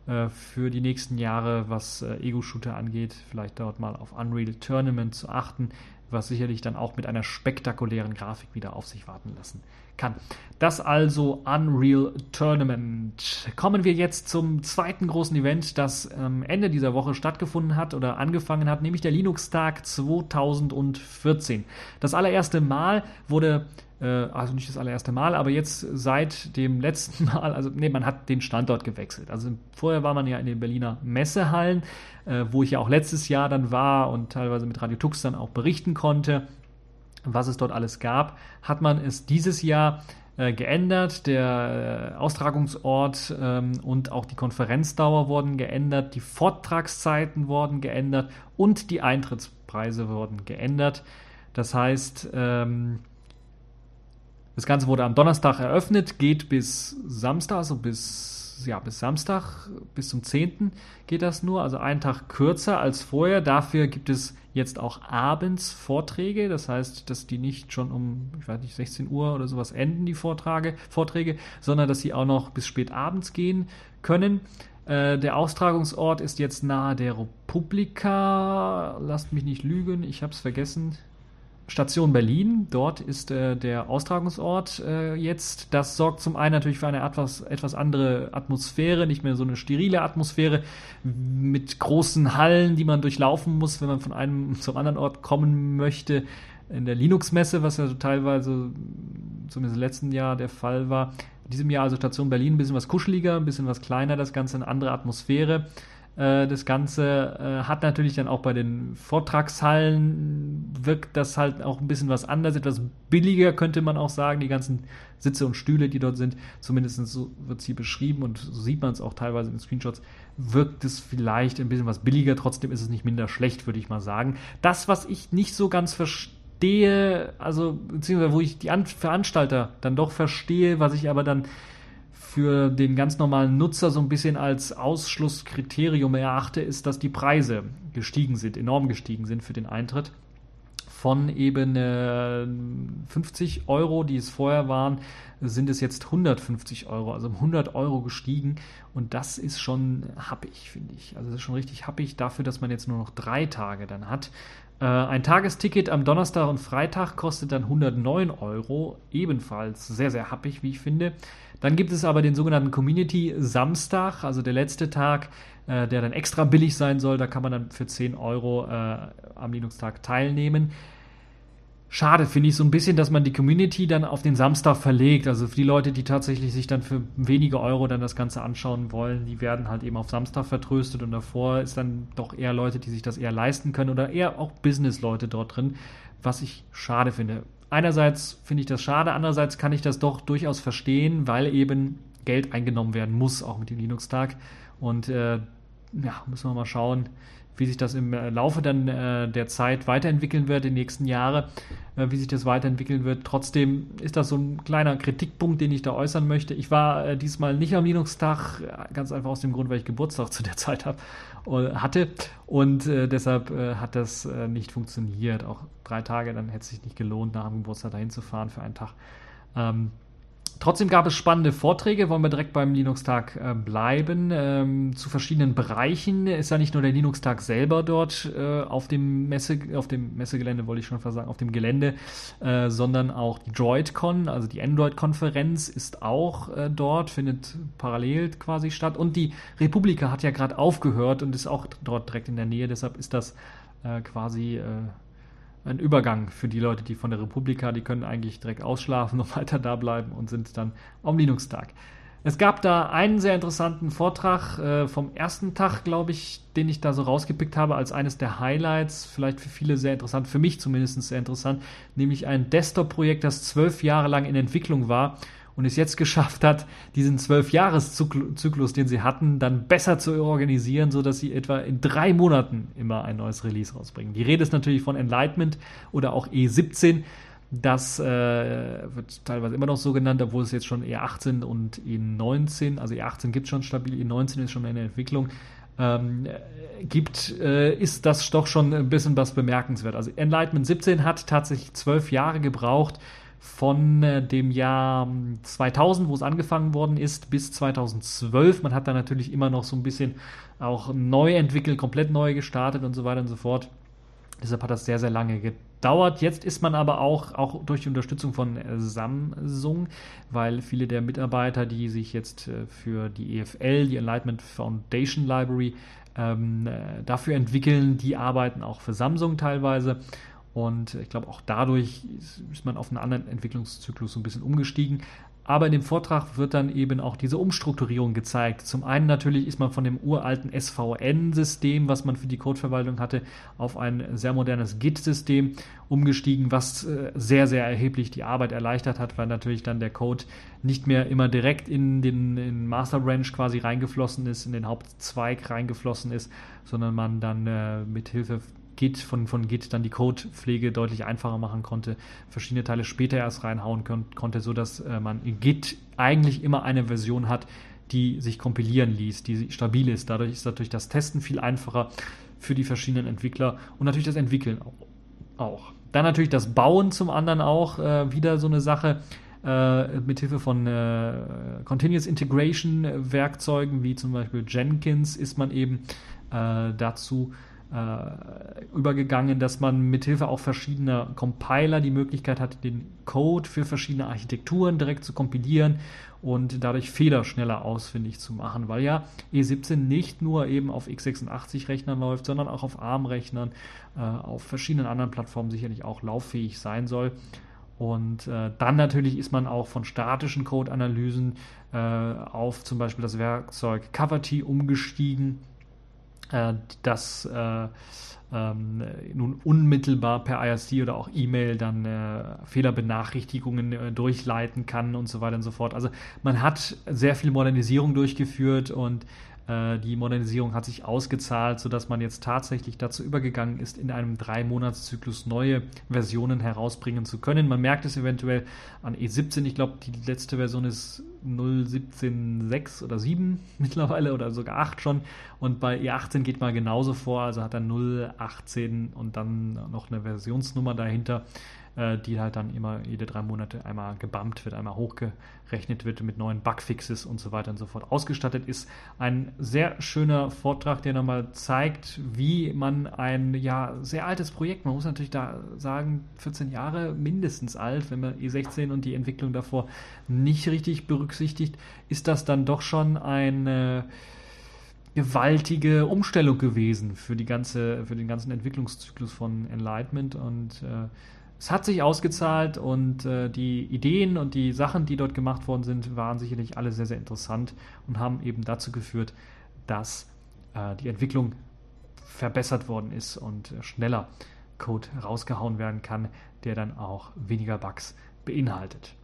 Speaker 1: äh, für die nächsten Jahre, was äh, Ego-Shooter angeht. Vielleicht dort mal auf Unreal Tournament zu achten was sicherlich dann auch mit einer spektakulären Grafik wieder auf sich warten lassen kann. Das also Unreal Tournament. Kommen wir jetzt zum zweiten großen Event, das Ende dieser Woche stattgefunden hat oder angefangen hat, nämlich der Linux-Tag 2014. Das allererste Mal wurde also nicht das allererste Mal, aber jetzt seit dem letzten Mal, also nee, man hat den Standort gewechselt. Also vorher war man ja in den Berliner Messehallen, äh, wo ich ja auch letztes Jahr dann war und teilweise mit Radio Tux dann auch berichten konnte, was es dort alles gab, hat man es dieses Jahr äh, geändert. Der äh, Austragungsort ähm, und auch die Konferenzdauer wurden geändert, die Vortragszeiten wurden geändert und die Eintrittspreise wurden geändert. Das heißt, ähm, das Ganze wurde am Donnerstag eröffnet, geht bis Samstag, also bis, ja, bis Samstag, bis zum 10. geht das nur, also einen Tag kürzer als vorher. Dafür gibt es jetzt auch abends Vorträge, das heißt, dass die nicht schon um, ich weiß nicht, 16 Uhr oder sowas enden, die Vorträge, Vorträge sondern dass sie auch noch bis spät abends gehen können. Äh, der Austragungsort ist jetzt nahe der Republika. Lasst mich nicht lügen, ich habe es vergessen. Station Berlin. Dort ist äh, der Austragungsort äh, jetzt. Das sorgt zum einen natürlich für eine etwas, etwas andere Atmosphäre, nicht mehr so eine sterile Atmosphäre mit großen Hallen, die man durchlaufen muss, wenn man von einem zum anderen Ort kommen möchte. In der Linux-Messe, was ja so teilweise zumindest im letzten Jahr der Fall war. In diesem Jahr also Station Berlin ein bisschen was kuscheliger, ein bisschen was kleiner, das Ganze eine andere Atmosphäre. Äh, das Ganze äh, hat natürlich dann auch bei den Vortragshallen wirkt das halt auch ein bisschen was anders, etwas billiger könnte man auch sagen. Die ganzen Sitze und Stühle, die dort sind, zumindest so wird es hier beschrieben und so sieht man es auch teilweise in Screenshots, wirkt es vielleicht ein bisschen was billiger. Trotzdem ist es nicht minder schlecht, würde ich mal sagen. Das, was ich nicht so ganz verstehe, also beziehungsweise wo ich die Veranstalter dann doch verstehe, was ich aber dann für den ganz normalen Nutzer so ein bisschen als Ausschlusskriterium erachte, ist, dass die Preise gestiegen sind, enorm gestiegen sind für den Eintritt. Von eben äh, 50 Euro, die es vorher waren, sind es jetzt 150 Euro, also 100 Euro gestiegen. Und das ist schon happig, finde ich. Also das ist schon richtig happig dafür, dass man jetzt nur noch drei Tage dann hat. Äh, ein Tagesticket am Donnerstag und Freitag kostet dann 109 Euro, ebenfalls sehr, sehr happig, wie ich finde. Dann gibt es aber den sogenannten Community Samstag, also der letzte Tag, äh, der dann extra billig sein soll. Da kann man dann für 10 Euro äh, am Linux-Tag teilnehmen. Schade finde ich so ein bisschen, dass man die Community dann auf den Samstag verlegt. Also für die Leute, die tatsächlich sich dann für wenige Euro dann das Ganze anschauen wollen, die werden halt eben auf Samstag vertröstet und davor ist dann doch eher Leute, die sich das eher leisten können oder eher auch Business-Leute dort drin, was ich schade finde einerseits finde ich das schade, andererseits kann ich das doch durchaus verstehen, weil eben Geld eingenommen werden muss, auch mit dem Linux-Tag. Und äh, ja, müssen wir mal schauen, wie sich das im äh, Laufe dann äh, der Zeit weiterentwickeln wird, in den nächsten Jahren, äh, wie sich das weiterentwickeln wird. Trotzdem ist das so ein kleiner Kritikpunkt, den ich da äußern möchte. Ich war äh, diesmal nicht am Linux-Tag, äh, ganz einfach aus dem Grund, weil ich Geburtstag zu der Zeit hab, äh, hatte und deshalb hat das nicht funktioniert. Auch drei Tage, dann hätte es sich nicht gelohnt, nach dem Geburtstag dahin zu fahren für einen Tag. Ähm, Trotzdem gab es spannende Vorträge, wollen wir direkt beim Linux-Tag äh, bleiben, ähm, zu verschiedenen Bereichen. Ist ja nicht nur der Linux-Tag selber dort äh, auf dem Messe, auf dem Messegelände, wollte ich schon sagen, auf dem Gelände, äh, sondern auch die DroidCon, also die Android-Konferenz ist auch äh, dort, findet parallel quasi statt. Und die Republika hat ja gerade aufgehört und ist auch dort direkt in der Nähe, deshalb ist das äh, quasi äh, ein Übergang für die Leute, die von der Republika, die können eigentlich direkt ausschlafen und weiter da bleiben und sind dann am Linux-Tag. Es gab da einen sehr interessanten Vortrag äh, vom ersten Tag, glaube ich, den ich da so rausgepickt habe als eines der Highlights, vielleicht für viele sehr interessant, für mich zumindest sehr interessant, nämlich ein Desktop-Projekt, das zwölf Jahre lang in Entwicklung war und es jetzt geschafft hat, diesen Zwölf-Jahres-Zyklus, den sie hatten, dann besser zu organisieren, sodass sie etwa in drei Monaten immer ein neues Release rausbringen. Die Rede ist natürlich von Enlightenment oder auch E17. Das äh, wird teilweise immer noch so genannt, obwohl es jetzt schon E18 und E19, also E18 gibt es schon stabil, E19 ist schon in der Entwicklung, ähm, gibt, äh, ist das doch schon ein bisschen was bemerkenswert. Also Enlightenment 17 hat tatsächlich zwölf Jahre gebraucht, von äh, dem Jahr 2000, wo es angefangen worden ist, bis 2012. Man hat da natürlich immer noch so ein bisschen auch neu entwickelt, komplett neu gestartet und so weiter und so fort. Deshalb hat das sehr, sehr lange gedauert. Jetzt ist man aber auch, auch durch die Unterstützung von äh, Samsung, weil viele der Mitarbeiter, die sich jetzt äh, für die EFL, die Enlightenment Foundation Library, ähm, dafür entwickeln, die arbeiten auch für Samsung teilweise. Und ich glaube, auch dadurch ist man auf einen anderen Entwicklungszyklus so ein bisschen umgestiegen. Aber in dem Vortrag wird dann eben auch diese Umstrukturierung gezeigt. Zum einen natürlich ist man von dem uralten SVN-System, was man für die Codeverwaltung hatte, auf ein sehr modernes Git-System umgestiegen, was äh, sehr, sehr erheblich die Arbeit erleichtert hat, weil natürlich dann der Code nicht mehr immer direkt in den in Master Branch quasi reingeflossen ist, in den Hauptzweig reingeflossen ist, sondern man dann äh, mit Hilfe Git, von, von Git dann die Codepflege deutlich einfacher machen konnte, verschiedene Teile später erst reinhauen kon konnte, sodass äh, man in Git eigentlich immer eine Version hat, die sich kompilieren ließ, die stabil ist. Dadurch ist natürlich das Testen viel einfacher für die verschiedenen Entwickler und natürlich das Entwickeln auch. Dann natürlich das Bauen zum anderen auch äh, wieder so eine Sache. Äh, mithilfe von äh, Continuous Integration Werkzeugen wie zum Beispiel Jenkins ist man eben äh, dazu äh, übergegangen, dass man mithilfe auch verschiedener Compiler die Möglichkeit hat, den Code für verschiedene Architekturen direkt zu kompilieren und dadurch Fehler schneller ausfindig zu machen, weil ja E17 nicht nur eben auf x86-Rechnern läuft, sondern auch auf ARM-Rechnern, äh, auf verschiedenen anderen Plattformen sicherlich auch lauffähig sein soll. Und äh, dann natürlich ist man auch von statischen Code-Analysen äh, auf zum Beispiel das Werkzeug CoverT umgestiegen äh, das äh, ähm, nun unmittelbar per IRC oder auch E-Mail dann äh, Fehlerbenachrichtigungen äh, durchleiten kann und so weiter und so fort. Also man hat sehr viel Modernisierung durchgeführt und äh, die Modernisierung hat sich ausgezahlt, sodass man jetzt tatsächlich dazu übergegangen ist, in einem Drei-Monats-Zyklus neue Versionen herausbringen zu können. Man merkt es eventuell an E17. Ich glaube, die letzte Version ist 0.17.6 oder 7 mittlerweile oder sogar 8 schon. Und bei E18 geht man genauso vor, also hat er 0.18 und dann noch eine Versionsnummer dahinter. Äh, die halt dann immer jede drei Monate einmal gebumpt wird, einmal hochgerechnet wird mit neuen Bugfixes und so weiter und so fort ausgestattet ist. Ein sehr schöner Vortrag, der nochmal zeigt, wie man ein ja sehr altes Projekt, man muss natürlich da sagen, 14 Jahre mindestens alt, wenn man E16 und die Entwicklung davor nicht richtig berücksichtigt, ist das dann doch schon eine gewaltige Umstellung gewesen für die ganze, für den ganzen Entwicklungszyklus von Enlightenment und äh, es hat sich ausgezahlt und äh, die Ideen und die Sachen, die dort gemacht worden sind, waren sicherlich alle sehr, sehr interessant und haben eben dazu geführt, dass äh, die Entwicklung verbessert worden ist und äh, schneller Code rausgehauen werden kann, der dann auch weniger Bugs beinhaltet.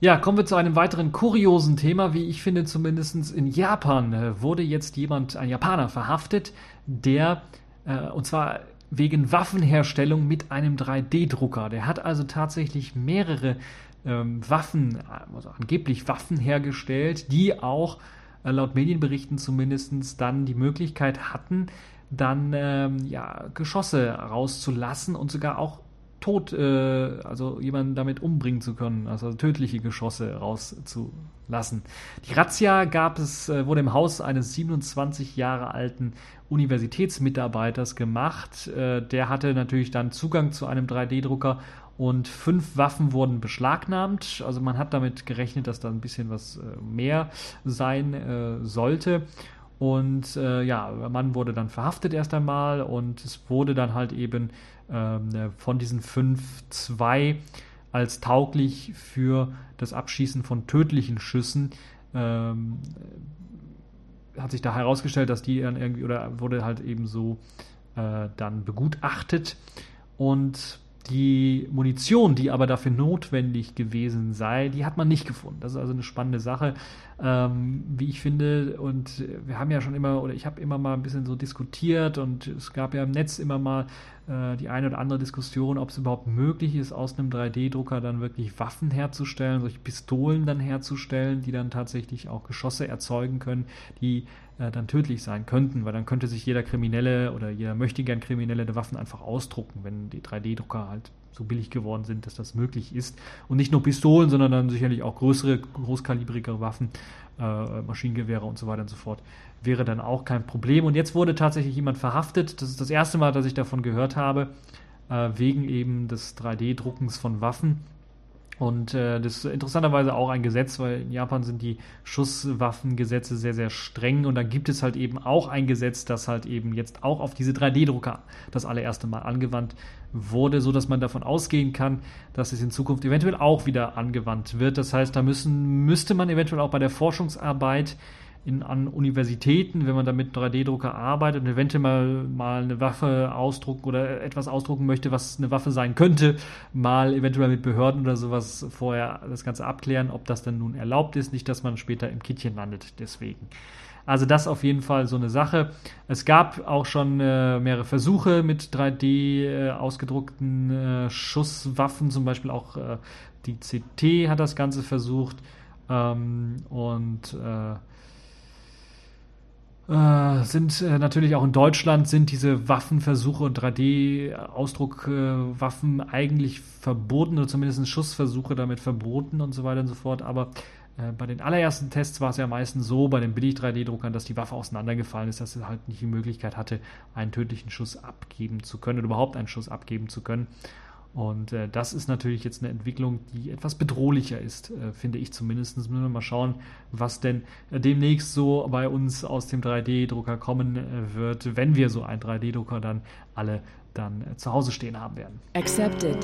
Speaker 1: Ja, kommen wir zu einem weiteren kuriosen Thema, wie ich finde, zumindest in Japan äh, wurde jetzt jemand, ein Japaner, verhaftet, der, äh, und zwar wegen Waffenherstellung mit einem 3D-Drucker. Der hat also tatsächlich mehrere ähm, Waffen, also angeblich Waffen hergestellt, die auch äh, laut Medienberichten zumindest dann die Möglichkeit hatten, dann ähm, ja, Geschosse rauszulassen und sogar auch tot, äh, also jemanden damit umbringen zu können, also tödliche Geschosse rauszulassen. Die Razzia gab es, äh, wurde im Haus eines 27 Jahre alten Universitätsmitarbeiters gemacht. Äh, der hatte natürlich dann Zugang zu einem 3D-Drucker und fünf Waffen wurden beschlagnahmt. Also man hat damit gerechnet, dass da ein bisschen was äh, mehr sein äh, sollte. Und äh, ja, der Mann wurde dann verhaftet erst einmal und es wurde dann halt eben von diesen fünf zwei als tauglich für das Abschießen von tödlichen Schüssen ähm, hat sich da herausgestellt, dass die dann irgendwie oder wurde halt eben so äh, dann begutachtet. Und die Munition, die aber dafür notwendig gewesen sei, die hat man nicht gefunden. Das ist also eine spannende Sache, ähm, wie ich finde. Und wir haben ja schon immer, oder ich habe immer mal ein bisschen so diskutiert und es gab ja im Netz immer mal äh, die eine oder andere Diskussion, ob es überhaupt möglich ist, aus einem 3D-Drucker dann wirklich Waffen herzustellen, solche Pistolen dann herzustellen, die dann tatsächlich auch Geschosse erzeugen können, die äh, dann tödlich sein könnten, weil dann könnte sich jeder Kriminelle oder jeder möchte gern Kriminelle die Waffen einfach ausdrucken, wenn die 3D-Drucker halt so billig geworden sind, dass das möglich ist. Und nicht nur Pistolen, sondern dann sicherlich auch größere, großkalibrigere Waffen, äh, Maschinengewehre und so weiter und so fort, wäre dann auch kein Problem. Und jetzt wurde tatsächlich jemand verhaftet. Das ist das erste Mal, dass ich davon gehört habe, äh, wegen eben des 3D-Druckens von Waffen. Und äh, das ist interessanterweise auch ein Gesetz, weil in Japan sind die Schusswaffengesetze sehr, sehr streng und da gibt es halt eben auch ein Gesetz, das halt eben jetzt auch auf diese 3D-Drucker das allererste Mal angewandt wurde, so dass man davon ausgehen kann, dass es in Zukunft eventuell auch wieder angewandt wird. Das heißt, da müssen, müsste man eventuell auch bei der Forschungsarbeit in, an Universitäten, wenn man da mit 3D-Drucker arbeitet und eventuell mal, mal eine Waffe ausdrucken oder etwas ausdrucken möchte, was eine Waffe sein könnte, mal eventuell mit Behörden oder sowas vorher das Ganze abklären, ob das dann nun erlaubt ist, nicht, dass man später im Kittchen landet deswegen. Also das auf jeden Fall so eine Sache. Es gab auch schon äh, mehrere Versuche mit 3D äh, ausgedruckten äh, Schusswaffen, zum Beispiel auch äh, die CT hat das Ganze versucht ähm, und äh, sind äh, natürlich auch in Deutschland sind diese Waffenversuche und 3D-Ausdruckwaffen äh, eigentlich verboten oder zumindest Schussversuche damit verboten und so weiter und so fort. Aber äh, bei den allerersten Tests war es ja meistens so, bei den Billig-3D-Druckern, dass die Waffe auseinandergefallen ist, dass sie halt nicht die Möglichkeit hatte, einen tödlichen Schuss abgeben zu können oder überhaupt einen Schuss abgeben zu können. Und äh, das ist natürlich jetzt eine Entwicklung, die etwas bedrohlicher ist, äh, finde ich zumindest. Müssen wir mal schauen, was denn äh, demnächst so bei uns aus dem 3D-Drucker kommen äh, wird, wenn wir so einen 3D-Drucker dann alle dann äh, zu Hause stehen haben werden. Accepted.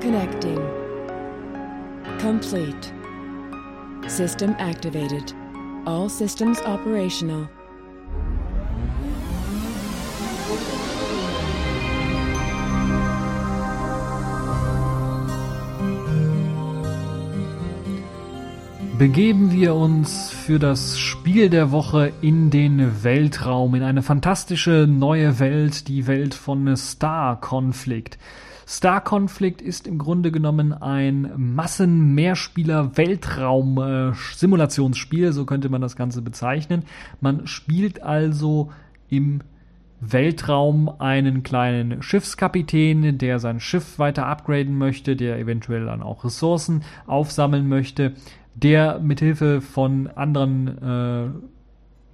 Speaker 1: Connecting.
Speaker 2: Complete. System activated. All systems operational.
Speaker 1: Begeben wir uns für das Spiel der Woche in den Weltraum, in eine fantastische neue Welt, die Welt von Star Conflict. Star Conflict ist im Grunde genommen ein Massen-Mehrspieler-Weltraum-Simulationsspiel, so könnte man das Ganze bezeichnen. Man spielt also im Weltraum einen kleinen Schiffskapitän, der sein Schiff weiter upgraden möchte, der eventuell dann auch Ressourcen aufsammeln möchte der mithilfe von anderen äh,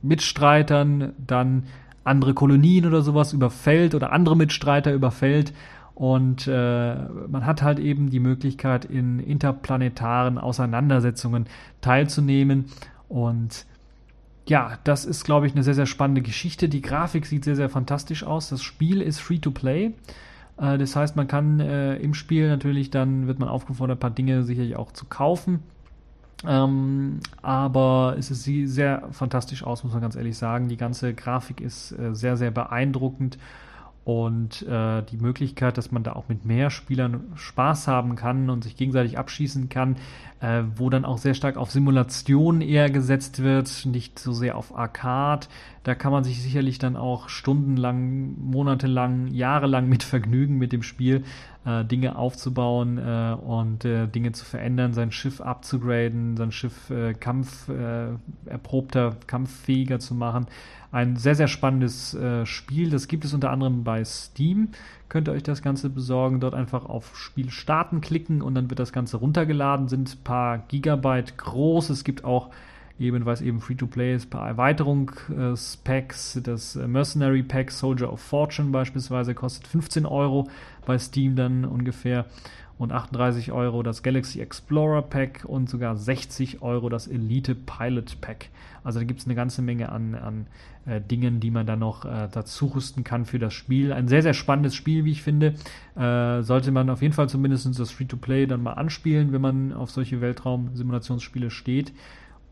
Speaker 1: Mitstreitern dann andere Kolonien oder sowas überfällt oder andere Mitstreiter überfällt. Und äh, man hat halt eben die Möglichkeit, in interplanetaren Auseinandersetzungen teilzunehmen. Und ja, das ist, glaube ich, eine sehr, sehr spannende Geschichte. Die Grafik sieht sehr, sehr fantastisch aus. Das Spiel ist free to play. Äh, das heißt, man kann äh, im Spiel natürlich dann, wird man aufgefordert, ein paar Dinge sicherlich auch zu kaufen. Ähm, aber es sieht sehr fantastisch aus, muss man ganz ehrlich sagen. Die ganze Grafik ist äh, sehr, sehr beeindruckend. und äh, die Möglichkeit, dass man da auch mit mehr Spielern Spaß haben kann und sich gegenseitig abschießen kann, äh, wo dann auch sehr stark auf Simulation eher gesetzt wird, nicht so sehr auf Arcade. Da kann man sich sicherlich dann auch stundenlang, monatelang, jahrelang mit vergnügen mit dem Spiel, äh, Dinge aufzubauen äh, und äh, Dinge zu verändern, sein Schiff abzugraden, sein Schiff äh, Kampf äh, erprobter, kampffähiger zu machen. Ein sehr, sehr spannendes äh, Spiel. Das gibt es unter anderem bei Steam. Könnt ihr euch das Ganze besorgen. Dort einfach auf Spiel starten klicken und dann wird das Ganze runtergeladen. Sind ein paar Gigabyte groß. Es gibt auch eben, weil es eben Free-to-Play ist, paar Erweiterungspacks. Das Mercenary Pack Soldier of Fortune beispielsweise kostet 15 Euro bei Steam dann ungefähr und 38 Euro das Galaxy Explorer Pack und sogar 60 Euro das Elite Pilot Pack. Also da gibt es eine ganze Menge an, an äh, Dingen, die man dann noch äh, dazu rüsten kann für das Spiel. Ein sehr, sehr spannendes Spiel, wie ich finde. Äh, sollte man auf jeden Fall zumindest das Free-to-Play dann mal anspielen, wenn man auf solche Weltraum-Simulationsspiele steht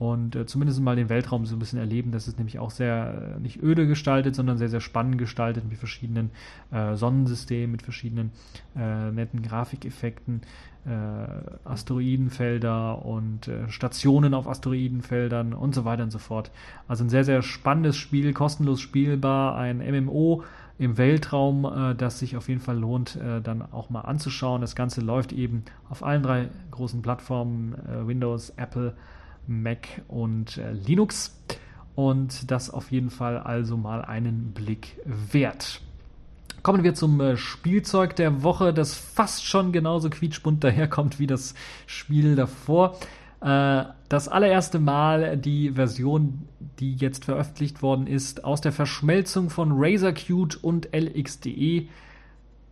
Speaker 1: und äh, zumindest mal den Weltraum so ein bisschen erleben. Das ist nämlich auch sehr äh, nicht öde gestaltet, sondern sehr, sehr spannend gestaltet mit verschiedenen äh, Sonnensystemen, mit verschiedenen äh, netten Grafikeffekten, äh, Asteroidenfelder und äh, Stationen auf Asteroidenfeldern und so weiter und so fort. Also ein sehr, sehr spannendes Spiel, kostenlos spielbar, ein MMO im Weltraum, das sich auf jeden Fall lohnt, dann auch mal anzuschauen. Das Ganze läuft eben auf allen drei großen Plattformen, Windows, Apple, Mac und äh, Linux. Und das auf jeden Fall also mal einen Blick wert. Kommen wir zum äh, Spielzeug der Woche, das fast schon genauso quietschbunt daherkommt wie das Spiel davor. Äh, das allererste Mal die Version, die jetzt veröffentlicht worden ist, aus der Verschmelzung von Razer Qt und LXDE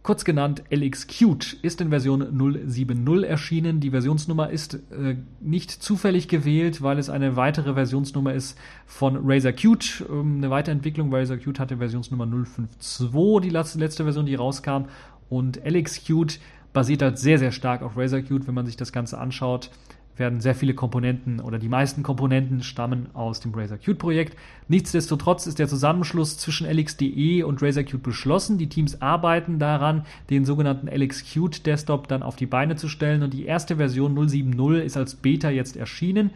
Speaker 1: Kurz genannt LX Qt ist in Version 070 erschienen. Die Versionsnummer ist äh, nicht zufällig gewählt, weil es eine weitere Versionsnummer ist von Razer Qt. Ähm, eine Weiterentwicklung. Razer Qt hatte Versionsnummer 052, die letzte Version, die rauskam. Und LX Qt basiert halt sehr, sehr stark auf Razer Qt, wenn man sich das Ganze anschaut werden sehr viele Komponenten oder die meisten Komponenten stammen aus dem Razer Qt Projekt. Nichtsdestotrotz ist der Zusammenschluss zwischen LXDE und Razer Qt beschlossen. Die Teams arbeiten daran, den sogenannten LX Qt Desktop dann auf die Beine zu stellen und die erste Version 070 ist als Beta jetzt erschienen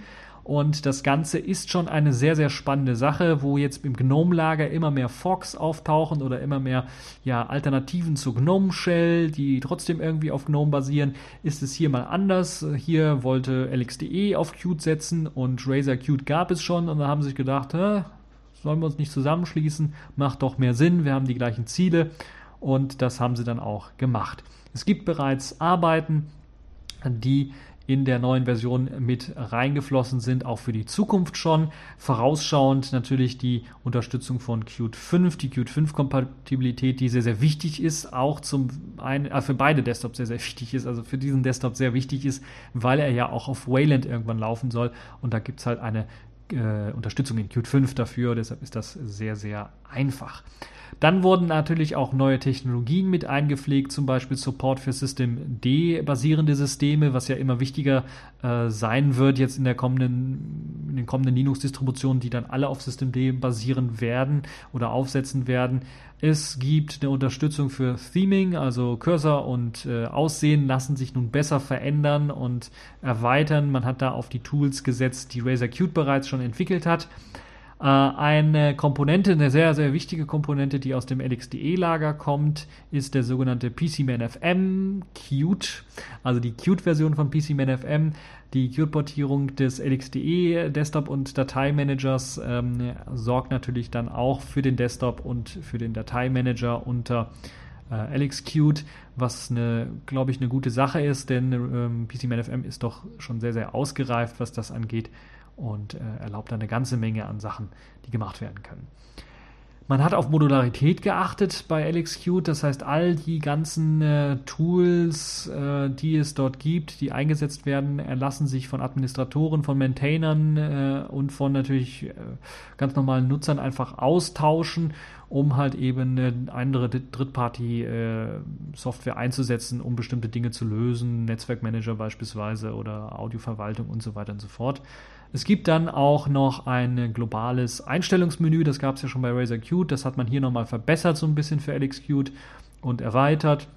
Speaker 1: und das Ganze ist schon eine sehr, sehr spannende Sache, wo jetzt im GNOME-Lager immer mehr Forks auftauchen oder immer mehr ja, Alternativen zu GNOME Shell, die trotzdem irgendwie auf GNOME basieren. Ist es hier mal anders? Hier wollte LXDE auf Qt setzen und Razer Qt gab es schon und da haben sie sich gedacht, sollen wir uns nicht zusammenschließen? Macht doch mehr Sinn, wir haben die gleichen Ziele und das haben sie dann auch gemacht. Es gibt bereits Arbeiten, die in der neuen Version mit reingeflossen sind, auch für die Zukunft schon. Vorausschauend natürlich die Unterstützung von Qt 5, die Qt 5 Kompatibilität, die sehr, sehr wichtig ist, auch zum einen, äh, für beide Desktops sehr, sehr wichtig ist, also für diesen Desktop sehr wichtig ist, weil er ja auch auf Wayland irgendwann laufen soll und da gibt es halt eine äh, Unterstützung in Qt 5 dafür, deshalb ist das sehr, sehr einfach. Dann wurden natürlich auch neue Technologien mit eingepflegt, zum Beispiel Support für System D basierende Systeme, was ja immer wichtiger äh, sein wird jetzt in der kommenden, in den kommenden Linux-Distributionen, die dann alle auf System D basieren werden oder aufsetzen werden. Es gibt eine Unterstützung für Theming, also Cursor und äh, Aussehen lassen sich nun besser verändern und erweitern. Man hat da auf die Tools gesetzt, die Razer Qt bereits schon entwickelt hat. Äh, eine Komponente, eine sehr, sehr wichtige Komponente, die aus dem LXDE-Lager kommt, ist der sogenannte PCManFM Qt, also die Qt-Version von PCManFM. Die Qt-Portierung des LXDE Desktop und Dateimanagers ähm, sorgt natürlich dann auch für den Desktop und für den Dateimanager unter äh, LXQt, was eine, glaube ich, eine gute Sache ist, denn ähm, PCManFM ist doch schon sehr, sehr ausgereift, was das angeht und äh, erlaubt eine ganze Menge an Sachen, die gemacht werden können. Man hat auf Modularität geachtet bei LXQt, das heißt, all die ganzen äh, Tools, äh, die es dort gibt, die eingesetzt werden, erlassen sich von Administratoren, von Maintainern äh, und von natürlich äh, ganz normalen Nutzern einfach austauschen, um halt eben eine andere Drittparty-Software äh, einzusetzen, um bestimmte Dinge zu lösen, Netzwerkmanager beispielsweise oder Audioverwaltung und so weiter und so fort. Es gibt dann auch noch ein globales Einstellungsmenü, das gab es ja schon bei Razer Qt, das hat man hier nochmal verbessert so ein bisschen für LX Qt und erweitert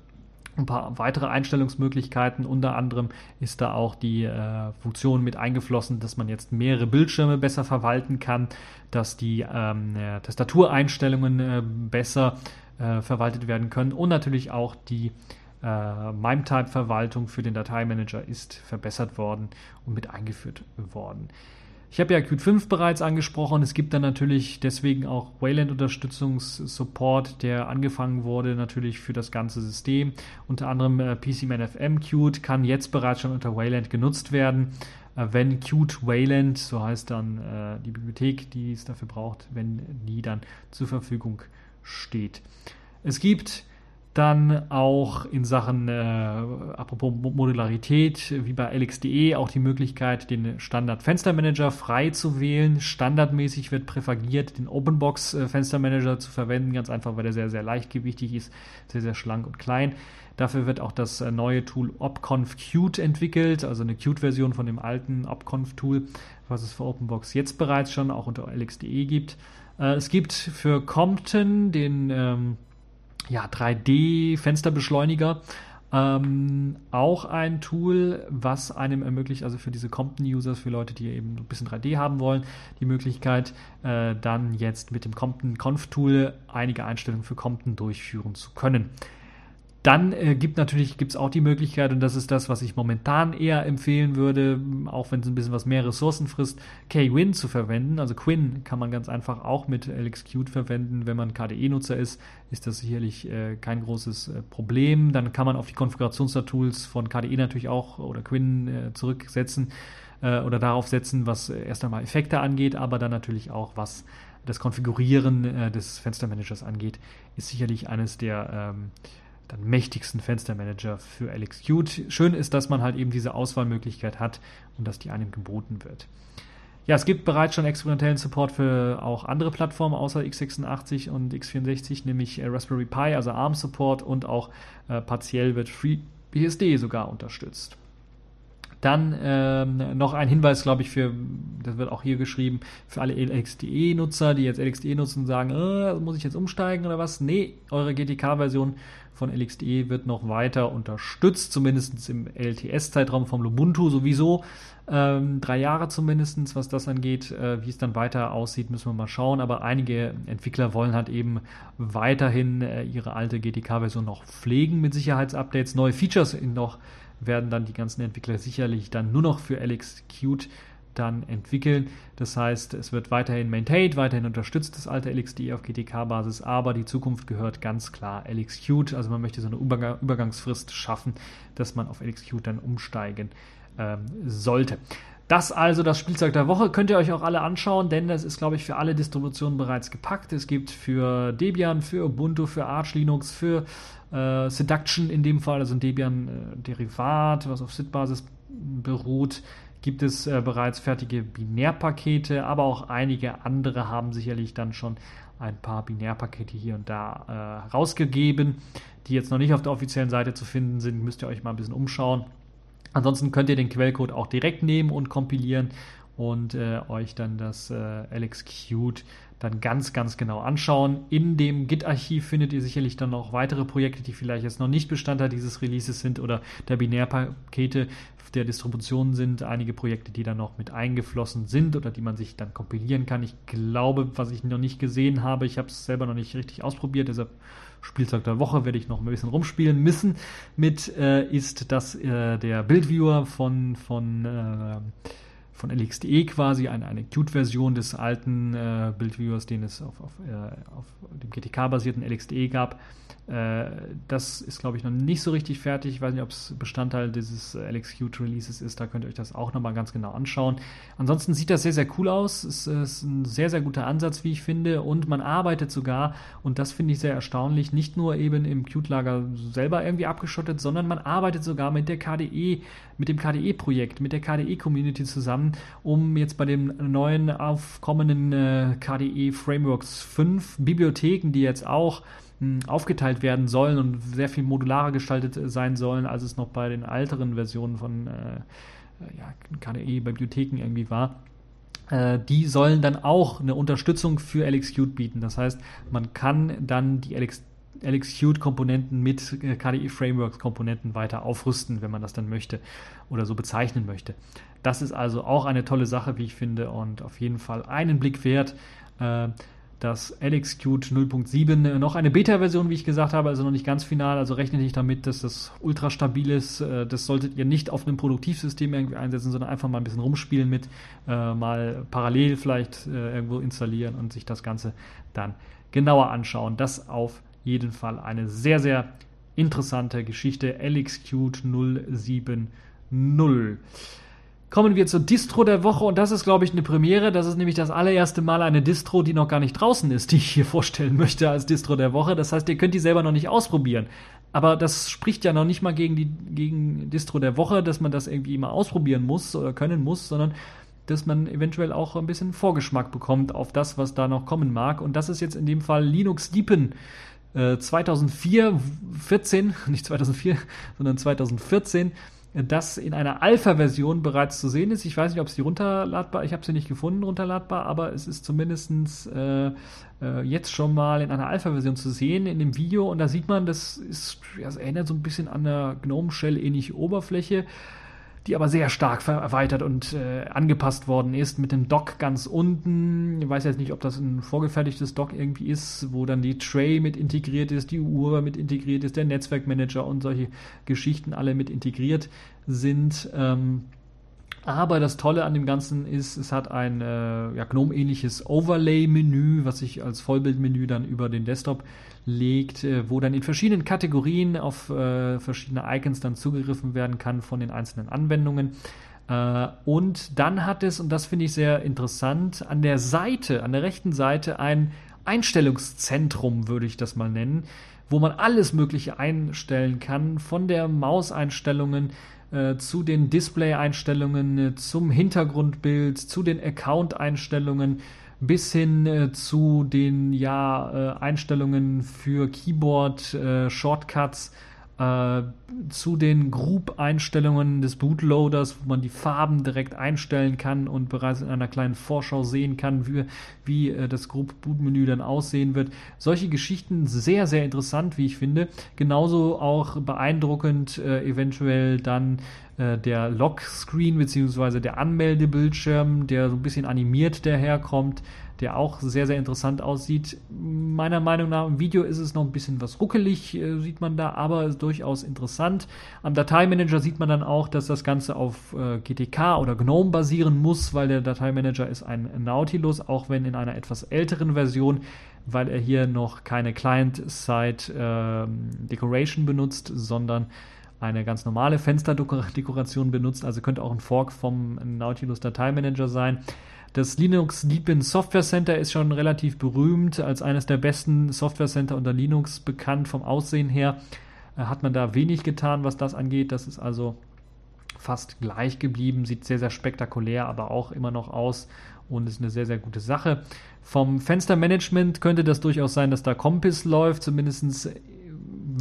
Speaker 1: ein paar weitere Einstellungsmöglichkeiten. Unter anderem ist da auch die äh, Funktion mit eingeflossen, dass man jetzt mehrere Bildschirme besser verwalten kann, dass die ähm, äh, Tastatureinstellungen äh, besser äh, verwaltet werden können und natürlich auch die äh, MIME-Type-Verwaltung für den Dateimanager ist verbessert worden und mit eingeführt worden. Ich habe ja Qt 5 bereits angesprochen. Es gibt dann natürlich deswegen auch Wayland-Unterstützungssupport, der angefangen wurde natürlich für das ganze System. Unter anderem äh, PCManFM Qt kann jetzt bereits schon unter Wayland genutzt werden. Äh, wenn Qt Wayland, so heißt dann äh, die Bibliothek, die es dafür braucht, wenn die dann zur Verfügung steht. Es gibt dann auch in Sachen, äh, apropos Modularität, wie bei LXDE, auch die Möglichkeit, den Standard Fenstermanager frei zu wählen. Standardmäßig wird präferiert, den Openbox äh, Fenstermanager zu verwenden, ganz einfach, weil der sehr, sehr leichtgewichtig ist, sehr, sehr schlank und klein. Dafür wird auch das äh, neue Tool OpConf Qt entwickelt, also eine Qt-Version von dem alten OpConf-Tool, was es für OpenBox jetzt bereits schon auch unter LXDE gibt. Äh, es gibt für Compton den ähm, ja, 3D-Fensterbeschleuniger. Ähm, auch ein Tool, was einem ermöglicht, also für diese Compton-Users, für Leute, die eben ein bisschen 3D haben wollen, die Möglichkeit, äh, dann jetzt mit dem Compton Conf-Tool einige Einstellungen für Compton durchführen zu können. Dann äh, gibt natürlich gibt's auch die Möglichkeit, und das ist das, was ich momentan eher empfehlen würde, auch wenn es ein bisschen was mehr Ressourcen frisst, KWin zu verwenden. Also Quinn kann man ganz einfach auch mit LXQt verwenden. Wenn man KDE-Nutzer ist, ist das sicherlich äh, kein großes äh, Problem. Dann kann man auf die Konfigurationstools von KDE natürlich auch oder Quinn äh, zurücksetzen äh, oder darauf setzen, was erst einmal Effekte angeht, aber dann natürlich auch was das Konfigurieren äh, des Fenstermanagers angeht, ist sicherlich eines der ähm, dann mächtigsten Fenstermanager für LXQt. Schön ist, dass man halt eben diese Auswahlmöglichkeit hat und dass die einem geboten wird. Ja, es gibt bereits schon experimentellen Support für auch andere Plattformen außer x86 und x64, nämlich äh, Raspberry Pi, also ARM-Support und auch äh, partiell wird FreeBSD sogar unterstützt. Dann ähm, noch ein Hinweis, glaube ich, für, das wird auch hier geschrieben, für alle LXDE-Nutzer, die jetzt LXDE nutzen und sagen, äh, muss ich jetzt umsteigen oder was? Nee, eure GTK-Version von LXDE wird noch weiter unterstützt, zumindest im LTS-Zeitraum vom Lubuntu sowieso. Ähm, drei Jahre zumindest, was das angeht. Äh, wie es dann weiter aussieht, müssen wir mal schauen. Aber einige Entwickler wollen halt eben weiterhin äh, ihre alte GTK-Version noch pflegen mit Sicherheitsupdates. Neue Features noch werden dann die ganzen Entwickler sicherlich dann nur noch für LXQt dann entwickeln. Das heißt, es wird weiterhin maintained, weiterhin unterstützt das alte LXDE auf GTK-Basis, aber die Zukunft gehört ganz klar LXQt. Also man möchte so eine Übergangsfrist schaffen, dass man auf LXQt dann umsteigen ähm, sollte. Das also das Spielzeug der Woche. Könnt ihr euch auch alle anschauen, denn das ist, glaube ich, für alle Distributionen bereits gepackt. Es gibt für Debian, für Ubuntu, für Arch Linux, für äh, Seduction in dem Fall, also ein Debian-Derivat, äh, was auf SID-Basis beruht, gibt es äh, bereits fertige Binärpakete, aber auch einige andere haben sicherlich dann schon ein paar Binärpakete hier und da äh, rausgegeben, die jetzt noch nicht auf der offiziellen Seite zu finden sind. Müsst ihr euch mal ein bisschen umschauen. Ansonsten könnt ihr den Quellcode auch direkt nehmen und kompilieren und äh, euch dann das äh, LXQt dann ganz, ganz genau anschauen. In dem Git-Archiv findet ihr sicherlich dann noch weitere Projekte, die vielleicht jetzt noch nicht Bestandteil dieses Releases sind oder der Binärpakete der Distribution sind. Einige Projekte, die dann noch mit eingeflossen sind oder die man sich dann kompilieren kann. Ich glaube, was ich noch nicht gesehen habe, ich habe es selber noch nicht richtig ausprobiert, deshalb Spielzeug der Woche werde ich noch ein bisschen rumspielen müssen mit, äh, ist das äh, der Bildviewer von, von, äh, von LXDE quasi, eine, eine Qt-Version des alten äh, Bildviewers, den es auf, auf, äh, auf dem GTK-basierten LXDE gab. Äh, das ist, glaube ich, noch nicht so richtig fertig. Ich weiß nicht, ob es Bestandteil dieses LXQt Releases ist. Da könnt ihr euch das auch nochmal ganz genau anschauen. Ansonsten sieht das sehr, sehr cool aus. Es ist ein sehr, sehr guter Ansatz, wie ich finde. Und man arbeitet sogar, und das finde ich sehr erstaunlich, nicht nur eben im Qt-Lager selber irgendwie abgeschottet, sondern man arbeitet sogar mit der KDE, mit dem KDE-Projekt, mit der KDE-Community zusammen, um jetzt bei dem neuen aufkommenden äh, KDE Frameworks 5 Bibliotheken, die jetzt auch aufgeteilt werden sollen und sehr viel modularer gestaltet sein sollen, als es noch bei den älteren Versionen von äh, ja, KDE-Bibliotheken irgendwie war äh, die sollen dann auch eine Unterstützung für LXQt bieten. Das heißt, man kann dann die LX LXQt-Komponenten mit äh, KDE-Frameworks-Komponenten weiter aufrüsten, wenn man das dann möchte oder so bezeichnen möchte. Das ist also auch eine tolle Sache, wie ich finde, und auf jeden Fall einen Blick wert. Äh, das LXQt 0.7 noch eine Beta-Version, wie ich gesagt habe, also noch nicht ganz final. Also rechne nicht damit, dass das ultra stabil ist. Äh, das solltet ihr nicht auf einem Produktivsystem irgendwie einsetzen, sondern einfach mal ein bisschen rumspielen mit, mal parallel vielleicht irgendwo installieren und sich das Ganze dann genauer anschauen. Das auf jeden Fall eine sehr, sehr interessante Geschichte. LXQt 070. Kommen wir zur Distro der Woche und das ist, glaube ich, eine Premiere. Das ist nämlich das allererste Mal eine Distro, die noch gar nicht draußen ist, die ich hier vorstellen möchte als Distro der Woche. Das heißt, ihr könnt die selber noch nicht ausprobieren. Aber das spricht ja noch nicht mal gegen die gegen Distro der Woche, dass man das irgendwie immer ausprobieren muss oder können muss, sondern dass man eventuell auch ein bisschen Vorgeschmack bekommt auf das, was da noch kommen mag. Und das ist jetzt in dem Fall Linux Deepen 2004, 14, nicht 2004, sondern 2014, das in einer Alpha-Version bereits zu sehen ist. Ich weiß nicht, ob sie runterladbar, ich habe sie nicht gefunden runterladbar, aber es ist zumindest äh, äh, jetzt schon mal in einer Alpha-Version zu sehen in dem Video und da sieht man, das ist, das erinnert so ein bisschen an eine Gnome Shell ähnliche Oberfläche die aber sehr stark erweitert und äh, angepasst worden ist mit dem Dock ganz unten. Ich weiß jetzt nicht, ob das ein vorgefertigtes Dock irgendwie ist, wo dann die Tray mit integriert ist, die Uhr mit integriert ist, der Netzwerkmanager und solche Geschichten alle mit integriert sind. Ähm, aber das Tolle an dem Ganzen ist, es hat ein äh, ja, GNOME-ähnliches Overlay-Menü, was sich als Vollbildmenü dann über den Desktop legt, äh, wo dann in verschiedenen Kategorien auf äh, verschiedene Icons dann zugegriffen werden kann von den einzelnen Anwendungen. Äh, und dann hat es, und das finde ich sehr interessant, an der Seite, an der rechten Seite ein Einstellungszentrum, würde ich das mal nennen, wo man alles Mögliche einstellen kann, von der Mauseinstellungen äh, zu den Display-Einstellungen, äh, zum Hintergrundbild, zu den Account-Einstellungen bis hin äh, zu den ja, Einstellungen für Keyboard, Shortcuts, äh, zu den Group-Einstellungen des Bootloaders, wo man die Farben direkt einstellen kann und bereits in einer kleinen Vorschau sehen kann, wie, wie äh, das Group-Boot-Menü dann aussehen wird. Solche Geschichten sehr, sehr interessant, wie ich finde. Genauso auch beeindruckend äh, eventuell dann äh, der Lock-Screen bzw. der Anmeldebildschirm, der so ein bisschen animiert daherkommt der auch sehr, sehr interessant aussieht. Meiner Meinung nach im Video ist es noch ein bisschen was ruckelig, äh, sieht man da, aber durchaus interessant. Am Dateimanager sieht man dann auch, dass das Ganze auf äh, GTK oder GNOME basieren muss, weil der Dateimanager ist ein Nautilus, auch wenn in einer etwas älteren Version weil er hier noch keine Client-Side-Decoration äh, benutzt, sondern eine ganz normale Fensterdekoration benutzt. Also könnte auch ein Fork vom Nautilus Dateimanager sein. Das Linux Deepin Software Center ist schon relativ berühmt, als eines der besten Software Center unter Linux bekannt vom Aussehen her. Äh, hat man da wenig getan, was das angeht. Das ist also fast gleich geblieben, sieht sehr, sehr spektakulär, aber auch immer noch aus und ist eine sehr, sehr gute Sache. Vom Fenstermanagement könnte das durchaus sein, dass da Compass läuft, zumindest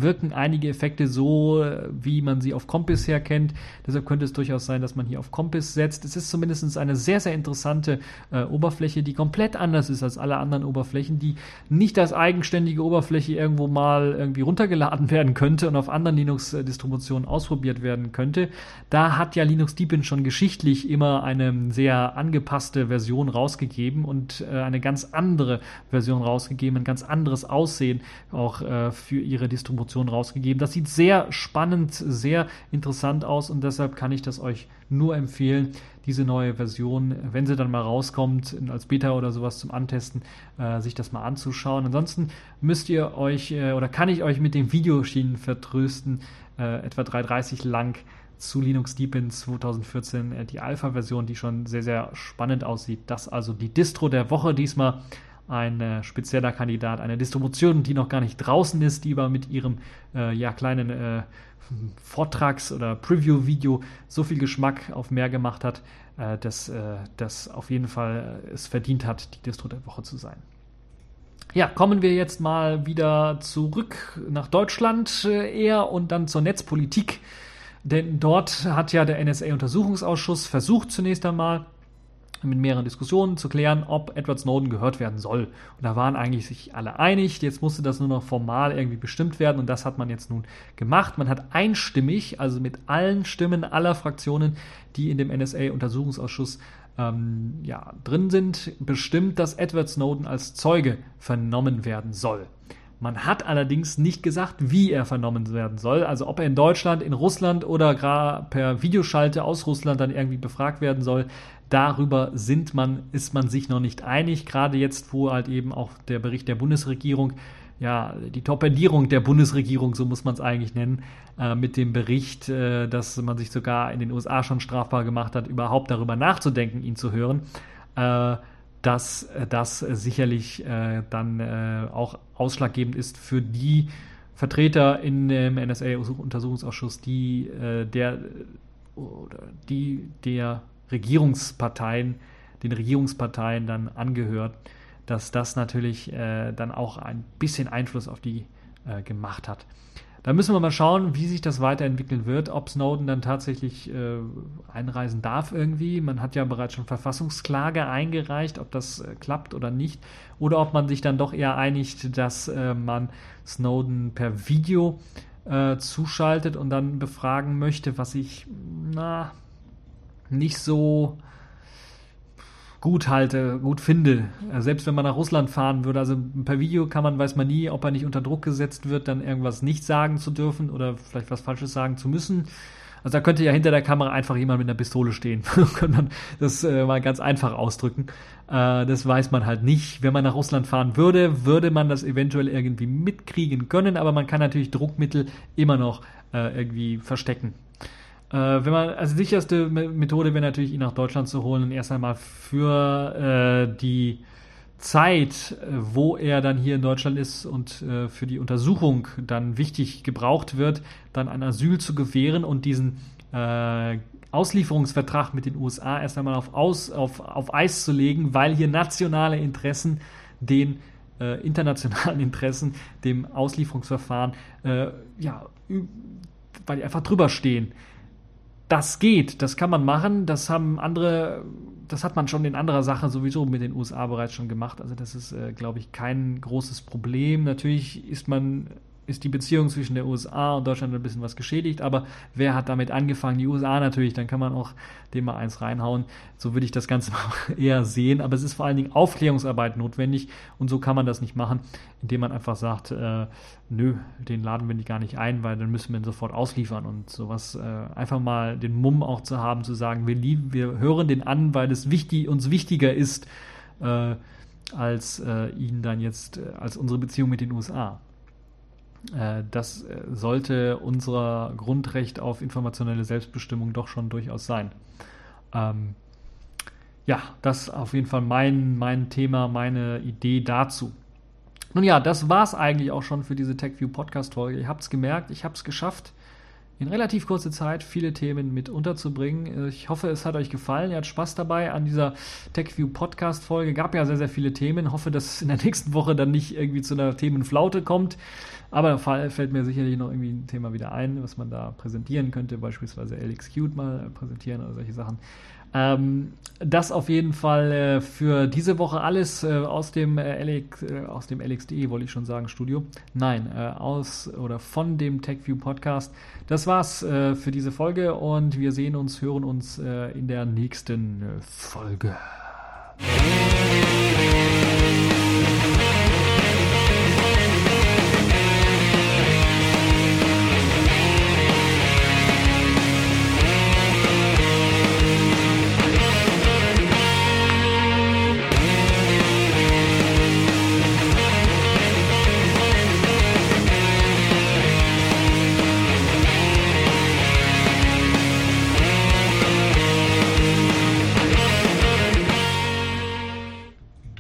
Speaker 1: wirken einige Effekte so, wie man sie auf Compass her kennt. Deshalb könnte es durchaus sein, dass man hier auf Compass setzt. Es ist zumindest eine sehr, sehr interessante äh, Oberfläche, die komplett anders ist als alle anderen Oberflächen, die nicht als eigenständige Oberfläche irgendwo mal irgendwie runtergeladen werden könnte und auf anderen Linux-Distributionen ausprobiert werden könnte. Da hat ja Linux Deepin schon geschichtlich immer eine sehr angepasste Version rausgegeben und äh, eine ganz andere Version rausgegeben, ein ganz anderes Aussehen auch äh, für ihre Distribution Promotion rausgegeben. Das sieht sehr spannend, sehr interessant aus und deshalb kann ich das euch nur empfehlen, diese neue Version, wenn sie dann mal rauskommt, als Beta oder sowas zum Antesten, äh, sich das mal anzuschauen. Ansonsten müsst ihr euch äh, oder kann ich euch mit den Videoschienen vertrösten, äh, etwa 3,30 lang zu Linux Deepin 2014, äh, die Alpha-Version, die schon sehr, sehr spannend aussieht. Das also die Distro der Woche diesmal ein äh, spezieller Kandidat, eine Distribution, die noch gar nicht draußen ist, die aber mit ihrem äh, ja, kleinen äh, Vortrags- oder Preview-Video so viel Geschmack auf mehr gemacht hat, äh, dass äh, das auf jeden Fall äh, es verdient hat, die Distro der Woche zu sein. Ja, kommen wir jetzt mal wieder zurück nach Deutschland eher und dann zur Netzpolitik. Denn dort hat ja der NSA-Untersuchungsausschuss versucht zunächst einmal, mit mehreren Diskussionen zu klären, ob Edward Snowden gehört werden soll. Und da waren eigentlich sich alle einig. Jetzt musste das nur noch formal irgendwie bestimmt werden und das hat man jetzt nun gemacht. Man hat einstimmig, also mit allen Stimmen aller Fraktionen, die in dem NSA-Untersuchungsausschuss ähm, ja, drin sind, bestimmt, dass Edward Snowden als Zeuge vernommen werden soll. Man hat allerdings nicht gesagt, wie er vernommen werden soll. Also ob er in Deutschland, in Russland oder gar per Videoschalte aus Russland dann irgendwie befragt werden soll. Darüber sind man, ist man sich noch nicht einig. Gerade jetzt, wo halt eben auch der Bericht der Bundesregierung, ja, die Torpedierung der Bundesregierung, so muss man es eigentlich nennen, äh, mit dem Bericht, äh, dass man sich sogar in den USA schon strafbar gemacht hat, überhaupt darüber nachzudenken, ihn zu hören. Äh, dass äh, das sicherlich äh, dann äh, auch ausschlaggebend ist für die Vertreter in dem NSA-Untersuchungsausschuss, die äh, der oder die der Regierungsparteien, den Regierungsparteien dann angehört, dass das natürlich äh, dann auch ein bisschen Einfluss auf die äh, gemacht hat. Da müssen wir mal schauen, wie sich das weiterentwickeln wird, ob Snowden dann tatsächlich äh, einreisen darf irgendwie. Man hat ja bereits schon Verfassungsklage eingereicht, ob das äh, klappt oder nicht. Oder ob man sich dann doch eher einigt, dass äh, man Snowden per Video äh, zuschaltet und dann befragen möchte, was ich na, nicht so gut halte, gut finde. Äh, selbst wenn man nach Russland fahren würde, also per Video kann man, weiß man nie, ob er nicht unter Druck gesetzt wird, dann irgendwas nicht sagen zu dürfen oder vielleicht was Falsches sagen zu müssen. Also da könnte ja hinter der Kamera einfach jemand mit einer Pistole stehen. Könnte man das äh, mal ganz einfach ausdrücken. Äh, das weiß man halt nicht. Wenn man nach Russland fahren würde, würde man das eventuell irgendwie mitkriegen können, aber man kann natürlich Druckmittel immer noch äh, irgendwie verstecken. Äh, wenn man, also sicherste Methode wäre natürlich, ihn nach Deutschland zu holen und erst einmal für äh, die Zeit, wo er dann hier in Deutschland ist und äh, für die Untersuchung dann wichtig gebraucht wird, dann ein Asyl zu gewähren und diesen äh, Auslieferungsvertrag mit den USA erst einmal auf, Aus, auf, auf Eis zu legen, weil hier nationale Interessen den äh, internationalen Interessen, dem Auslieferungsverfahren, äh, ja, weil die einfach drüber stehen das geht, das kann man machen, das haben andere, das hat man schon in anderer Sache sowieso mit den USA bereits schon gemacht. Also das ist, äh, glaube ich, kein großes Problem. Natürlich ist man ist die Beziehung zwischen der USA und Deutschland ein bisschen was geschädigt, aber wer hat damit angefangen? Die USA natürlich, dann kann man auch dem mal eins reinhauen. So würde ich das Ganze eher sehen, aber es ist vor allen Dingen Aufklärungsarbeit notwendig und so kann man das nicht machen, indem man einfach sagt, äh, nö, den laden wir nicht gar nicht ein, weil dann müssen wir ihn sofort ausliefern und sowas äh, einfach mal den Mumm auch zu haben, zu sagen, wir, lieben, wir hören den an, weil es wichtig, uns wichtiger ist, äh, als äh, ihn dann jetzt, äh, als unsere Beziehung mit den USA. Äh, das äh, sollte unser Grundrecht auf informationelle Selbstbestimmung doch schon durchaus sein. Ähm, ja, das ist auf jeden Fall mein, mein Thema, meine Idee dazu. Nun ja, das war es eigentlich auch schon für diese TechView Podcast-Folge. Ihr habt es gemerkt, ich habe es geschafft, in relativ kurzer Zeit viele Themen mit unterzubringen. Ich hoffe, es hat euch gefallen. Ihr habt Spaß dabei an dieser TechView Podcast-Folge. Gab ja sehr, sehr viele Themen. Hoffe, dass es in der nächsten Woche dann nicht irgendwie zu einer Themenflaute kommt. Aber da fällt mir sicherlich noch irgendwie ein Thema wieder ein, was man da präsentieren könnte, beispielsweise LXQt mal präsentieren oder solche Sachen. Ähm, das auf jeden Fall äh, für diese Woche alles äh, aus dem äh, LX, äh, aus dem LXDE wollte ich schon sagen Studio. Nein, äh, aus oder von dem TechView Podcast. Das war's äh, für diese Folge und wir sehen uns, hören uns in der nächsten Folge.